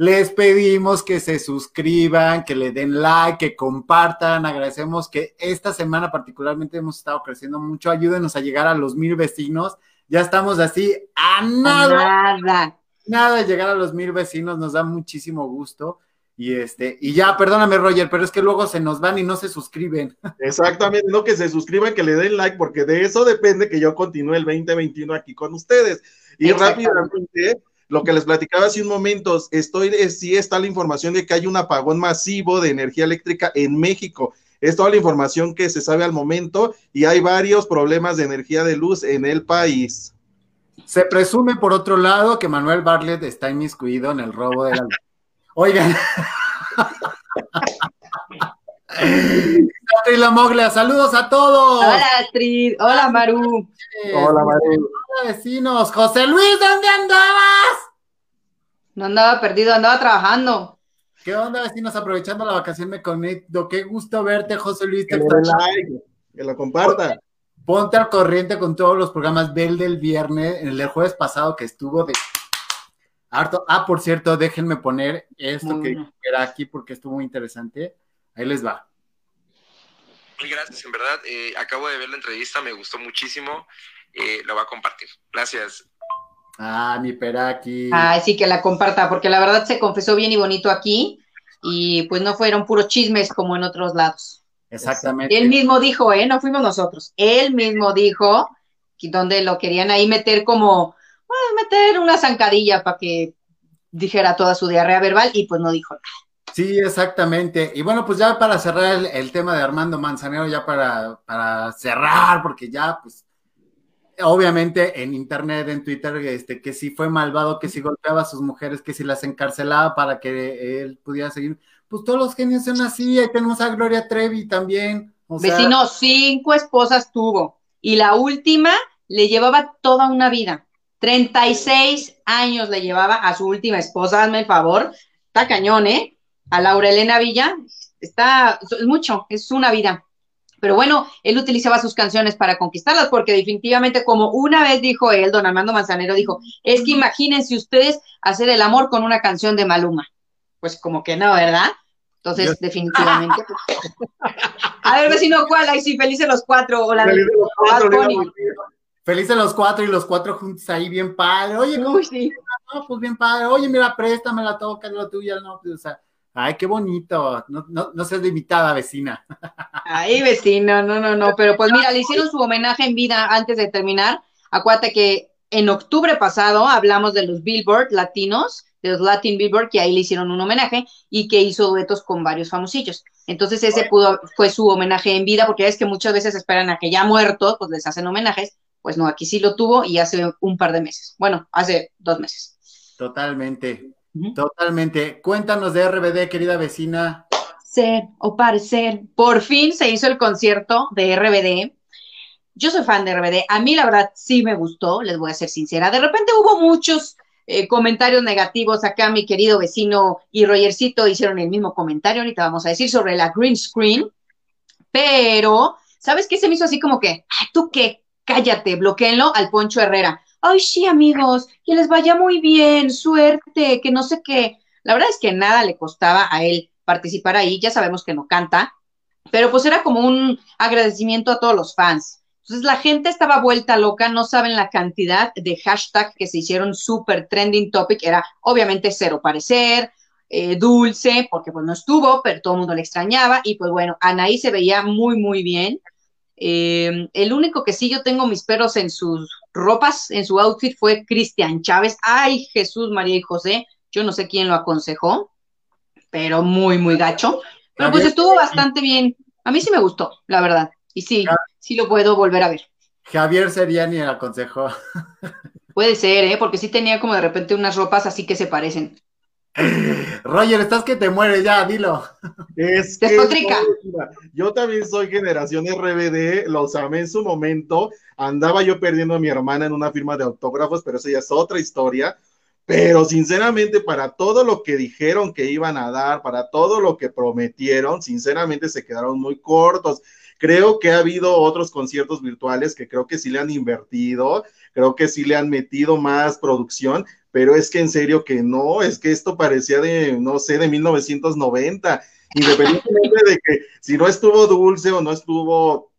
Les pedimos que se suscriban, que le den like, que compartan. Agradecemos que esta semana particularmente hemos estado creciendo mucho. Ayúdenos a llegar a los mil vecinos. Ya estamos así a nada. Nada. Nada de llegar a los mil vecinos. Nos da muchísimo gusto. Y este, y ya, perdóname, Roger, pero es que luego se nos van y no se suscriben. [laughs] Exactamente, no que se suscriban, que le den like, porque de eso depende que yo continúe el 2021 aquí con ustedes. Y rápidamente lo que les platicaba hace un momento, estoy, sí está la información de que hay un apagón masivo de energía eléctrica en México. Es toda la información que se sabe al momento y hay varios problemas de energía de luz en el país. Se presume, por otro lado, que Manuel Bartlett está inmiscuido en el robo de la luz. Oigan. [laughs] [laughs] la Moglia, saludos a todos. Hola, Astrid. Hola, Maru. Hola, Maru. Hola, vecinos. José Luis, ¿dónde andabas? No andaba perdido, andaba trabajando. ¿Qué onda, vecinos? Aprovechando la vacación me conecto. Qué gusto verte, José Luis. Que, like, que lo comparta. Ponte al corriente con todos los programas. Ve del viernes, en el jueves pasado que estuvo de harto. Ah, por cierto, déjenme poner esto que era aquí porque estuvo muy interesante. Ahí les va. Muy gracias, en verdad. Eh, acabo de ver la entrevista, me gustó muchísimo. Eh, la voy a compartir. Gracias. Ah, mi Peraki. Ay, sí, que la comparta, porque la verdad se confesó bien y bonito aquí y pues no fueron puros chismes como en otros lados. Exactamente. Él mismo dijo, ¿eh? No fuimos nosotros. Él mismo dijo que donde lo querían ahí meter como, meter una zancadilla para que dijera toda su diarrea verbal y pues no dijo nada. Sí, exactamente. Y bueno, pues ya para cerrar el, tema de Armando Manzanero, ya para, para, cerrar, porque ya, pues, obviamente en internet, en Twitter, este, que si fue malvado, que si golpeaba a sus mujeres, que si las encarcelaba para que él pudiera seguir. Pues todos los genios son así, ahí tenemos a Gloria Trevi también. Vecino, cinco esposas tuvo, y la última le llevaba toda una vida. 36 años le llevaba a su última esposa, hazme el favor. Está cañón, ¿eh? A Laura Elena Villa, está, es mucho, es una vida. Pero bueno, él utilizaba sus canciones para conquistarlas, porque definitivamente, como una vez dijo él, don Armando Manzanero dijo, es que imagínense ustedes hacer el amor con una canción de Maluma. Pues como que no, ¿verdad? Entonces, definitivamente. Pues. [laughs] A ver, vecino, ¿cuál? Ahí sí, felices los cuatro. O la felices los cuatro, Felices los cuatro y los cuatro juntos ahí, bien padre. Oye, ¿cómo? sí. No, pues bien padre. Oye, mira, préstame la toca, la tuya, no, pues, o sea Ay, qué bonito. No, no, no seas limitada, vecina. Ay, vecino, no, no, no. Pero pues mira, le hicieron su homenaje en vida antes de terminar. Acuérdate que en octubre pasado hablamos de los Billboard latinos, de los Latin Billboard, que ahí le hicieron un homenaje y que hizo duetos con varios famosillos. Entonces ese pudo, fue su homenaje en vida, porque es que muchas veces esperan a que ya muertos, pues les hacen homenajes. Pues no, aquí sí lo tuvo y hace un par de meses. Bueno, hace dos meses. Totalmente. Totalmente. Cuéntanos de RBD, querida vecina. Ser o parecer. Por fin se hizo el concierto de RBD. Yo soy fan de RBD. A mí, la verdad, sí me gustó, les voy a ser sincera. De repente hubo muchos eh, comentarios negativos. Acá mi querido vecino y Rogercito hicieron el mismo comentario. Ahorita vamos a decir sobre la green screen. Pero, ¿sabes qué? Se me hizo así como que, ¿tú qué? Cállate, bloqueenlo al Poncho Herrera ay, sí, amigos, que les vaya muy bien, suerte, que no sé qué. La verdad es que nada le costaba a él participar ahí, ya sabemos que no canta, pero pues era como un agradecimiento a todos los fans. Entonces la gente estaba vuelta loca, no saben la cantidad de hashtags que se hicieron super trending topic, era obviamente cero parecer, eh, dulce, porque pues no estuvo, pero todo el mundo le extrañaba, y pues bueno, Anaí se veía muy, muy bien. Eh, el único que sí yo tengo mis perros en sus ropas, en su outfit, fue Cristian Chávez. Ay, Jesús, María y José, yo no sé quién lo aconsejó, pero muy, muy gacho. Pero pues estuvo bastante bien. A mí sí me gustó, la verdad. Y sí, sí lo puedo volver a ver. Javier sería ni el aconsejó. Puede ser, ¿eh? Porque sí tenía como de repente unas ropas así que se parecen. [laughs] Roger, estás que te mueres ya, dilo. Es yo también soy generación RBD, los amé en su momento. Andaba yo perdiendo a mi hermana en una firma de autógrafos, pero eso ya es otra historia. Pero sinceramente, para todo lo que dijeron que iban a dar, para todo lo que prometieron, sinceramente se quedaron muy cortos. Creo que ha habido otros conciertos virtuales que creo que sí le han invertido, creo que sí le han metido más producción, pero es que en serio que no, es que esto parecía de, no sé, de 1990, independientemente de que si no estuvo Dulce o no estuvo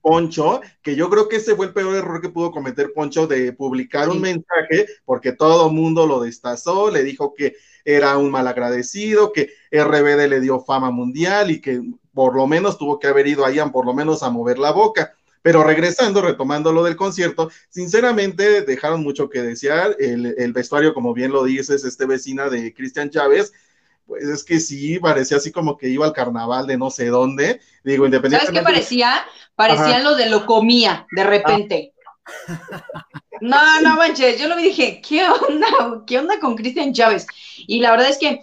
Poncho, que yo creo que ese fue el peor error que pudo cometer Poncho de publicar un mensaje, porque todo mundo lo destazó, le dijo que era un malagradecido, que RBD le dio fama mundial y que por lo menos tuvo que haber ido allá por lo menos a mover la boca. Pero regresando, retomando lo del concierto, sinceramente dejaron mucho que desear. El, vestuario, como bien lo dices, este vecina de Cristian Chávez, pues es que sí, parecía así como que iba al carnaval de no sé dónde. Digo, independientemente. ¿Sabes qué parecía? Parecía lo de lo comía, de repente. No, no manches, yo lo vi y dije, ¿qué onda? ¿Qué onda con Cristian Chávez? Y la verdad es que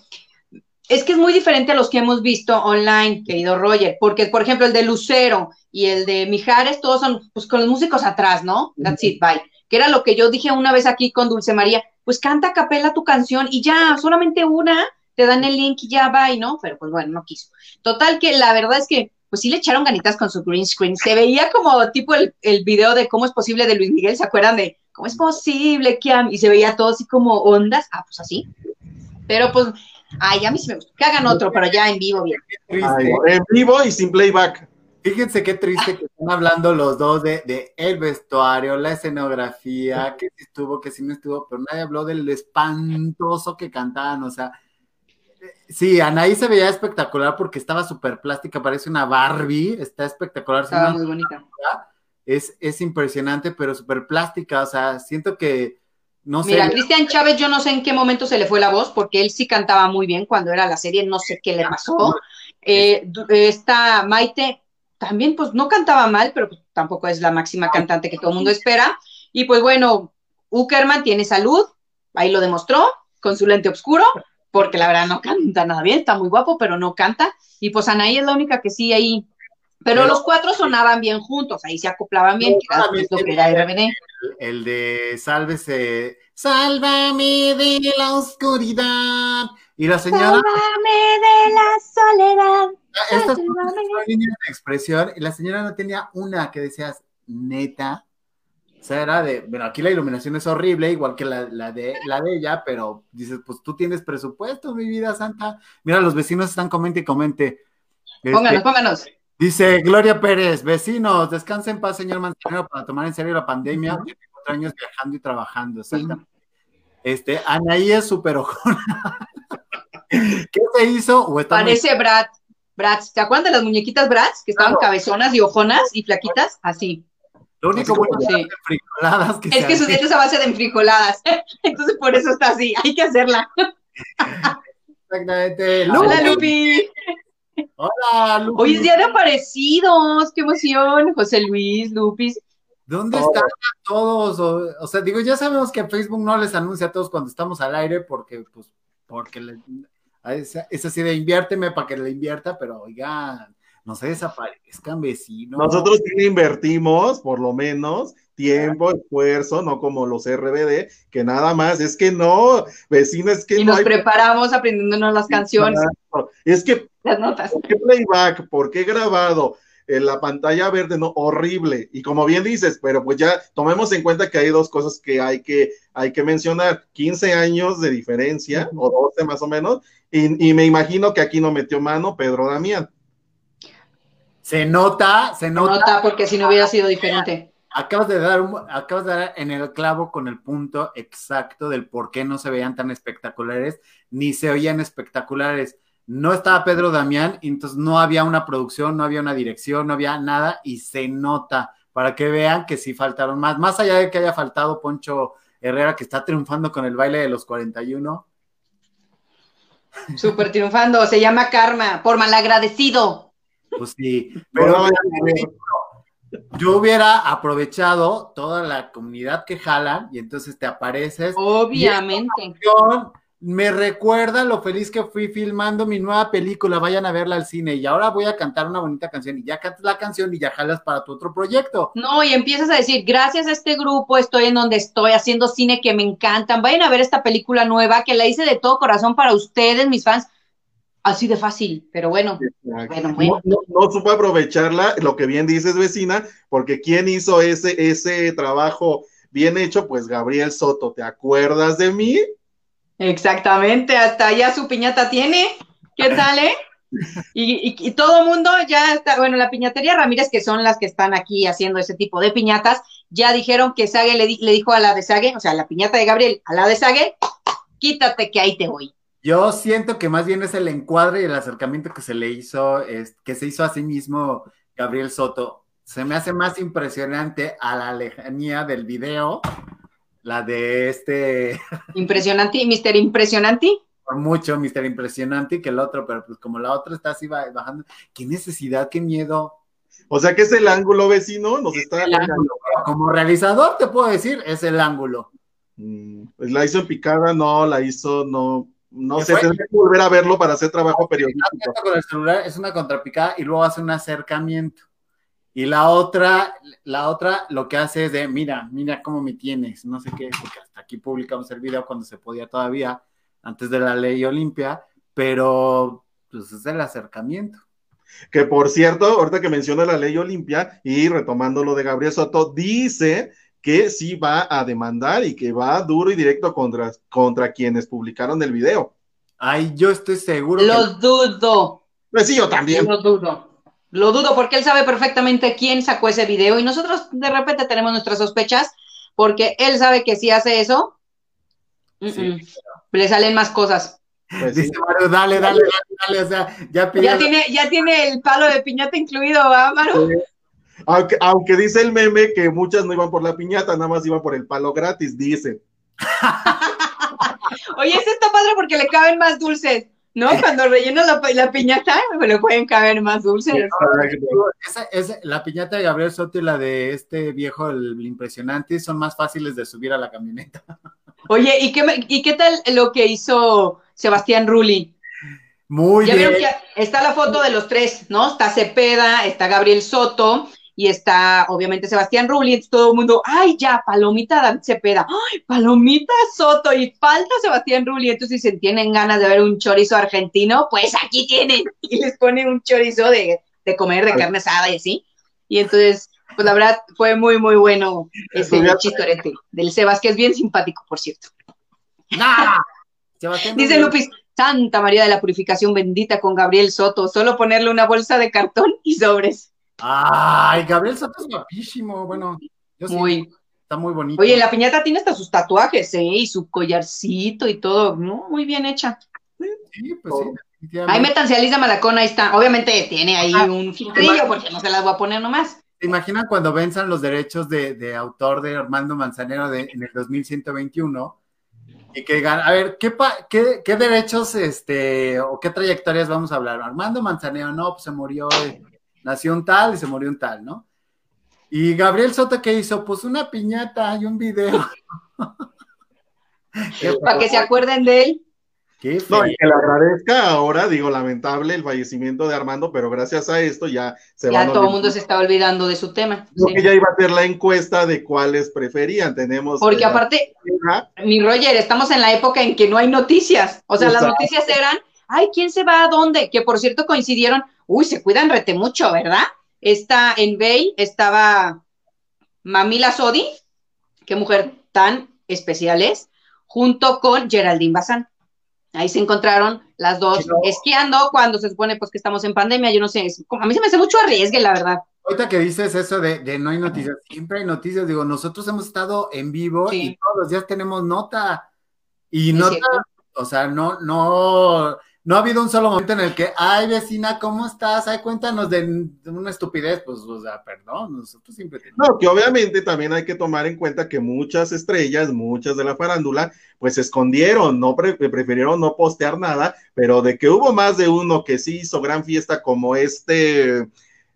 es que es muy diferente a los que hemos visto online, querido Roger, porque por ejemplo el de Lucero y el de Mijares, todos son pues con los músicos atrás, ¿no? That's it, bye. Que era lo que yo dije una vez aquí con Dulce María, pues canta a capela tu canción y ya, solamente una, te dan el link y ya bye, ¿no? Pero pues bueno, no quiso. Total que la verdad es que pues sí le echaron ganitas con su green screen. Se veía como tipo el, el video de cómo es posible de Luis Miguel, ¿se acuerdan de cómo es posible que y se veía todo así como ondas? Ah, pues así. Pero pues Ay, a mí sí me gusta. Que hagan otro, pero ya en vivo, bien. en vivo y sin playback. Fíjense qué triste que están hablando los dos de, de, el vestuario, la escenografía, que sí estuvo, que sí no estuvo, pero nadie habló del espantoso que cantaban, o sea, sí, Anaí se veía espectacular porque estaba súper plástica, parece una Barbie, está espectacular. Estaba muy bonita. Es, es impresionante, pero súper plástica, o sea, siento que no Mira, Cristian Chávez, yo no sé en qué momento se le fue la voz, porque él sí cantaba muy bien cuando era la serie, no sé qué le pasó. Eh, esta Maite también, pues no cantaba mal, pero pues, tampoco es la máxima cantante que todo el mundo espera. Y pues bueno, Uckerman tiene salud, ahí lo demostró, con su lente oscuro, porque la verdad no canta nada bien, está muy guapo, pero no canta. Y pues Anaí es la única que sí ahí pero, los cuatro sonaban bien juntos, ahí se acoplaban bien, que era RBD. El, de Sálvese, sálvame de la oscuridad. Y la señora. Sálvame de la soledad. Estas son líneas de expresión y la señora no tenía una que decías, neta. O sea, era de, bueno, aquí la iluminación es horrible, igual que la, de, la de ella, pero dices, pues tú tienes presupuesto, mi vida santa. Mira, los vecinos están comente y comente. Pónganos, este, pónganos. Dice Gloria Pérez, vecinos, descansen en paz, señor Manzanero, para tomar en serio la pandemia. Uh años viajando y trabajando, exactamente. Este, Anaí es súper ojona. [laughs] ¿Qué se hizo? Parece Brad. Brad, ¿te acuerdas de las muñequitas Brad? Que estaban cabezonas y ojonas y flaquitas, así. Lo único bueno sí. que Es que su dieta es a base de enfrijoladas. [laughs] Entonces por eso está así. Hay que hacerla. [laughs] Exactamente. Hola, Lupi. Hola, Lupi. Hoy es día de aparecidos. Qué emoción. José Luis, Lupis. ¿Dónde están todos? O, sea, digo, ya sabemos que Facebook no les anuncia a todos cuando estamos al aire porque, pues, porque es, así de inviérteme para que le invierta, pero oigan, no se desaparezcan vecinos. Nosotros sí invertimos, por lo menos, tiempo, esfuerzo, no como los RBD, que nada más, es que no, vecino, es que y nos preparamos aprendiéndonos las canciones. Es que, las notas. ¿por qué playback? ¿Por qué grabado? en la pantalla verde, no, horrible. Y como bien dices, pero pues ya tomemos en cuenta que hay dos cosas que hay que, hay que mencionar. 15 años de diferencia, o 12 más o menos, y, me imagino que aquí no metió mano Pedro Damián. Se nota, se nota. Se nota porque si no hubiera sido diferente. Acabas de dar acabas de dar en el clavo con el punto exacto del por qué no se veían tan espectaculares, ni se oían espectaculares no estaba Pedro Damián, y entonces no había una producción, no había una dirección, no había nada, y se nota para que vean que sí faltaron más. Más allá de que haya faltado Poncho Herrera, que está triunfando con el baile de los 41. Súper triunfando, se llama Karma, por malagradecido. Pues sí, pero yo hubiera aprovechado toda la comunidad que jalan y entonces te apareces. Obviamente me recuerda lo feliz que fui filmando mi nueva película, vayan a verla al cine y ahora voy a cantar una bonita canción y ya cantas la canción y ya jalas para tu otro proyecto. No, y empiezas a decir, gracias a este grupo estoy en donde estoy haciendo cine que me encantan, vayan a ver esta película nueva que la hice de todo corazón para ustedes, mis fans. Así de fácil, pero bueno, bueno, bueno. No, no, supo aprovecharla, lo que bien dices, vecina, porque ¿quién hizo ese, ese trabajo bien hecho? Pues Gabriel Soto, ¿te acuerdas de mí? Exactamente, hasta allá su piñata tiene. ¿Qué tal, eh? Y, y, todo el mundo ya está, bueno, la piñatería Ramírez, que son las que están aquí haciendo ese tipo de piñatas, ya dijeron que Sage le, dijo a la de Sage, o sea, la piñata de Gabriel, a la de Sage, quítate que ahí te voy. Yo siento que más bien es el encuadre y el acercamiento que se le hizo, es, que se hizo a sí mismo Gabriel Soto. Se me hace más impresionante a la lejanía del video la de este. [laughs] Impresionante, Mister Impresionante. Por mucho, Mister Impresionante que el otro, pero pues como la otra está así bajando, qué necesidad, qué miedo. O sea que es el ángulo vecino, nos está. Como realizador te puedo decir, es el ángulo. Mm, pues la hizo en picada, no, la hizo, no, no sé, tendré que volver a verlo para hacer trabajo periodístico. Con el celular es una contrapicada y luego hace un acercamiento. Y la otra, la otra lo que hace es de, mira, mira cómo me tienes, no sé qué, porque hasta aquí publicamos el video cuando se podía todavía, antes de la ley Olimpia, pero pues es el acercamiento. Que por cierto, ahorita que menciona la ley Olimpia y retomando lo de Gabriel Soto, dice que sí va a demandar y que va duro y directo contra, contra quienes publicaron el video. Ay, yo estoy seguro. Lo dudo. Pues sí, yo también. lo dudo. Lo dudo porque él sabe perfectamente quién sacó ese video y nosotros de repente tenemos nuestras sospechas porque él sabe que si hace eso, le salen más cosas. Pues Dice Maru, dale, dale, dale, o sea, ya, ya, tiene, ya tiene el palo de piñata incluido, ¿va, Maru? Aunque, aunque dice el meme que muchas no iban por la piñata, nada más iban por el palo gratis, dice. [laughs] Oye, ese está padre porque le caben más dulces. ¿No? Cuando relleno la, la piñata, me lo pueden caber más dulces. Esa, la piñata de Gabriel Soto y la de este viejo, el, impresionante, son más fáciles de subir a la camioneta. [laughs] Oye, ¿y qué, ¿y qué tal lo que hizo Sebastián Rulli? Muy ya bien. Vieron que está la foto de los tres, ¿no? Está Cepeda, está Gabriel Soto y está obviamente Sebastián Rulli, entonces todo el mundo, ay, ya, Palomita David Cepeda, ay, Palomita Soto, y falta Sebastián Rulli, entonces si tienen ganas de ver un chorizo argentino, pues aquí tienen, [laughs] y les ponen un chorizo de, de comer, de carne asada y así, y entonces, pues la verdad fue muy, muy bueno ese chistorete del Sebas, que es bien simpático, por cierto. [laughs] Dice Lupis, Santa María de la Purificación bendita con Gabriel Soto, solo ponerle una bolsa de cartón y sobres. Ay, Gabriel Soto es guapísimo, bueno, yo muy. está muy bonito. Oye, la piñata tiene hasta sus tatuajes, ¿eh? Y su collarcito y todo, ¿no? Muy bien hecha. Sí, pues sí. Ahí métanse a Lisa Malacón, ahí está. Obviamente tiene ahí ah, un filtrillo, porque no se las voy a poner nomás. ¿Te imaginan cuando venzan los derechos de, autor de Armando Manzanero de, en el 2121? Y que digan, a ver, ¿qué, qué, derechos este, o qué trayectorias vamos a hablar? Armando Manzanero, no, pues se murió, nació un tal y se murió un tal, ¿no? Y Gabriel Soto, ¿qué hizo? Pues una piñata y un video. [laughs] Para que se acuerden de él. No, y que le agradezca ahora, digo, lamentable el fallecimiento de Armando, pero gracias a esto ya se Ya todo el mundo se está olvidando de su tema. Creo que ya iba a ser la encuesta de cuáles preferían. Tenemos. Porque aparte, mi Roger, estamos en la época en que no hay noticias. O sea, las noticias eran, ay, ¿quién se va a dónde? Que por cierto coincidieron, uy, se cuidan rete mucho, ¿verdad? Está en Bay, estaba Mamila Sodi, qué mujer tan especial es, junto con Geraldine Bazán. Ahí se encontraron las dos esquiando cuando se supone pues que estamos en pandemia, yo no sé, a mí se me hace mucho arriesgue, la verdad. Ahorita que dices eso de, no hay noticias, siempre hay noticias, digo, nosotros hemos estado en vivo y todos los días tenemos nota. Y nota, o sea, no, no, no ha habido un solo momento en el que, ay, vecina, ¿cómo estás? Ay, cuéntanos de, una estupidez. Pues, o sea, perdón, nosotros siempre tenemos. No, que obviamente también hay que tomar en cuenta que muchas estrellas, muchas de la farándula, pues se escondieron, no prefirieron no postear nada, pero de que hubo más de uno que sí hizo gran fiesta, como este,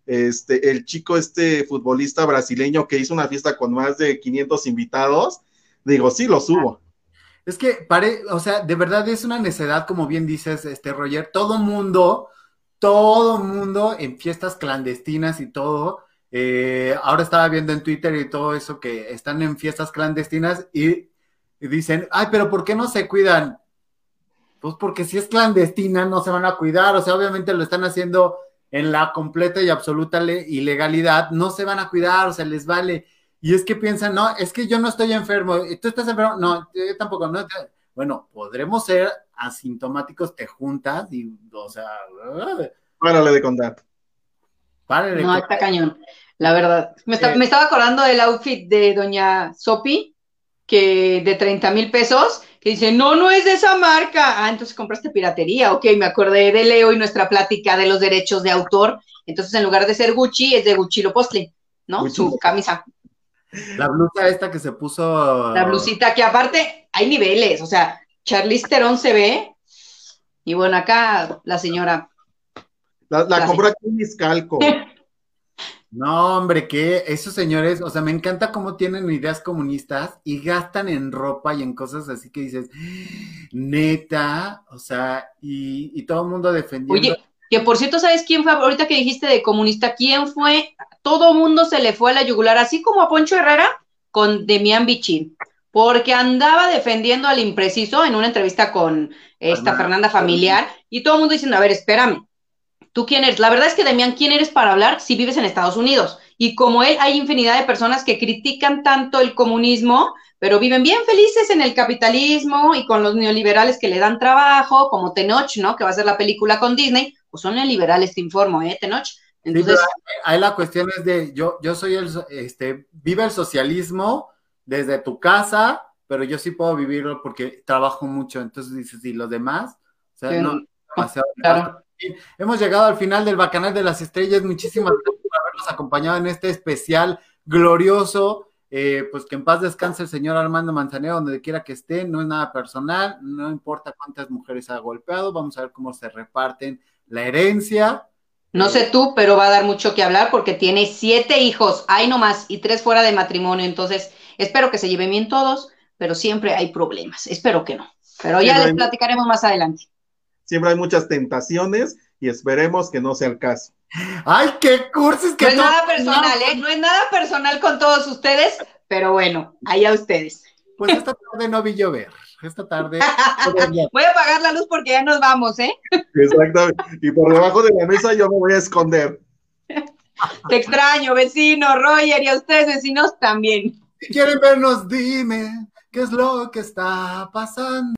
este, el chico, este futbolista brasileño que hizo una fiesta con más de 500 invitados, digo, sí los hubo. Es que, pare, o sea, de verdad es una necedad, como bien dices, este Roger, todo mundo, todo mundo en fiestas clandestinas y todo. Eh, ahora estaba viendo en Twitter y todo eso que están en fiestas clandestinas y, dicen, ay, pero ¿por qué no se cuidan? Pues porque si es clandestina no se van a cuidar, o sea, obviamente lo están haciendo en la completa y absoluta ilegalidad, no se van a cuidar, o sea, les vale. Y es que piensan, no, es que yo no estoy enfermo, tú estás enfermo, no, yo tampoco, no. Bueno, podremos ser asintomáticos, te juntas y, o sea, párale de contar. Párale de no, está cañón, la verdad. Me, estaba acordando del outfit de doña Sopi, que de 30 mil pesos, que dice, no, no es de esa marca. Ah, entonces compraste piratería. Ok, me acordé de Leo y nuestra plática de los derechos de autor. Entonces, en lugar de ser Gucci, es de Gucci Postli, ¿no? Su camisa. La blusa esta que se puso. La blusita, que aparte hay niveles, o sea, Charlize Theron se ve, y bueno, acá la señora. La, la, compró aquí en Miscalco. [laughs] No, hombre, que esos señores, o sea, me encanta cómo tienen ideas comunistas y gastan en ropa y en cosas así que dices, [gasps] neta, o sea, y, y todo el mundo defendiendo. Oye, que por cierto, ¿sabes quién fue? Ahorita que dijiste de comunista, ¿quién fue? Todo mundo se le fue a la yugular, así como a Poncho Herrera con Demian Bichir, porque andaba defendiendo al impreciso en una entrevista con esta Fernanda Familiar, y todo el mundo diciendo, a ver, espérame, ¿tú quién eres? La verdad es que Demian, ¿quién eres para hablar si vives en Estados Unidos? Y como él, hay infinidad de personas que critican tanto el comunismo, pero viven bien felices en el capitalismo y con los neoliberales que le dan trabajo, como Tenoch, ¿no? Que va a ser la película con Disney, pues son neoliberales, te informo, ¿eh, Tenoch? Entonces, ahí la cuestión es de, yo, yo soy el, este, vive el socialismo desde tu casa, pero yo sí puedo vivirlo porque trabajo mucho, entonces dices, ¿y los demás? O sea, no, [laughs] Hemos llegado al final del Bacanal de las Estrellas, muchísimas gracias por habernos acompañado en este especial glorioso, eh, pues que en paz descanse el señor Armando Manzanero, donde quiera que esté, no es nada personal, no importa cuántas mujeres ha golpeado, vamos a ver cómo se reparten la herencia. No sé tú, pero va a dar mucho que hablar porque tiene siete hijos, hay nomás, y tres fuera de matrimonio, entonces espero que se lleven bien todos, pero siempre hay problemas, espero que no. Pero ya les platicaremos más adelante. Siempre hay muchas tentaciones y esperemos que no sea el caso. Ay, qué cursos que no es nada personal, ¿eh? No es nada personal con todos ustedes, pero bueno, allá ustedes. Pues esta tarde no vi llover. Esta tarde. [laughs] voy a apagar la luz porque ya nos vamos, ¿eh? Exactamente. Y por debajo de la mesa yo me voy a esconder. Te extraño, vecino, Roger, y a ustedes, vecinos, también. Si quieren vernos, dime qué es lo que está pasando.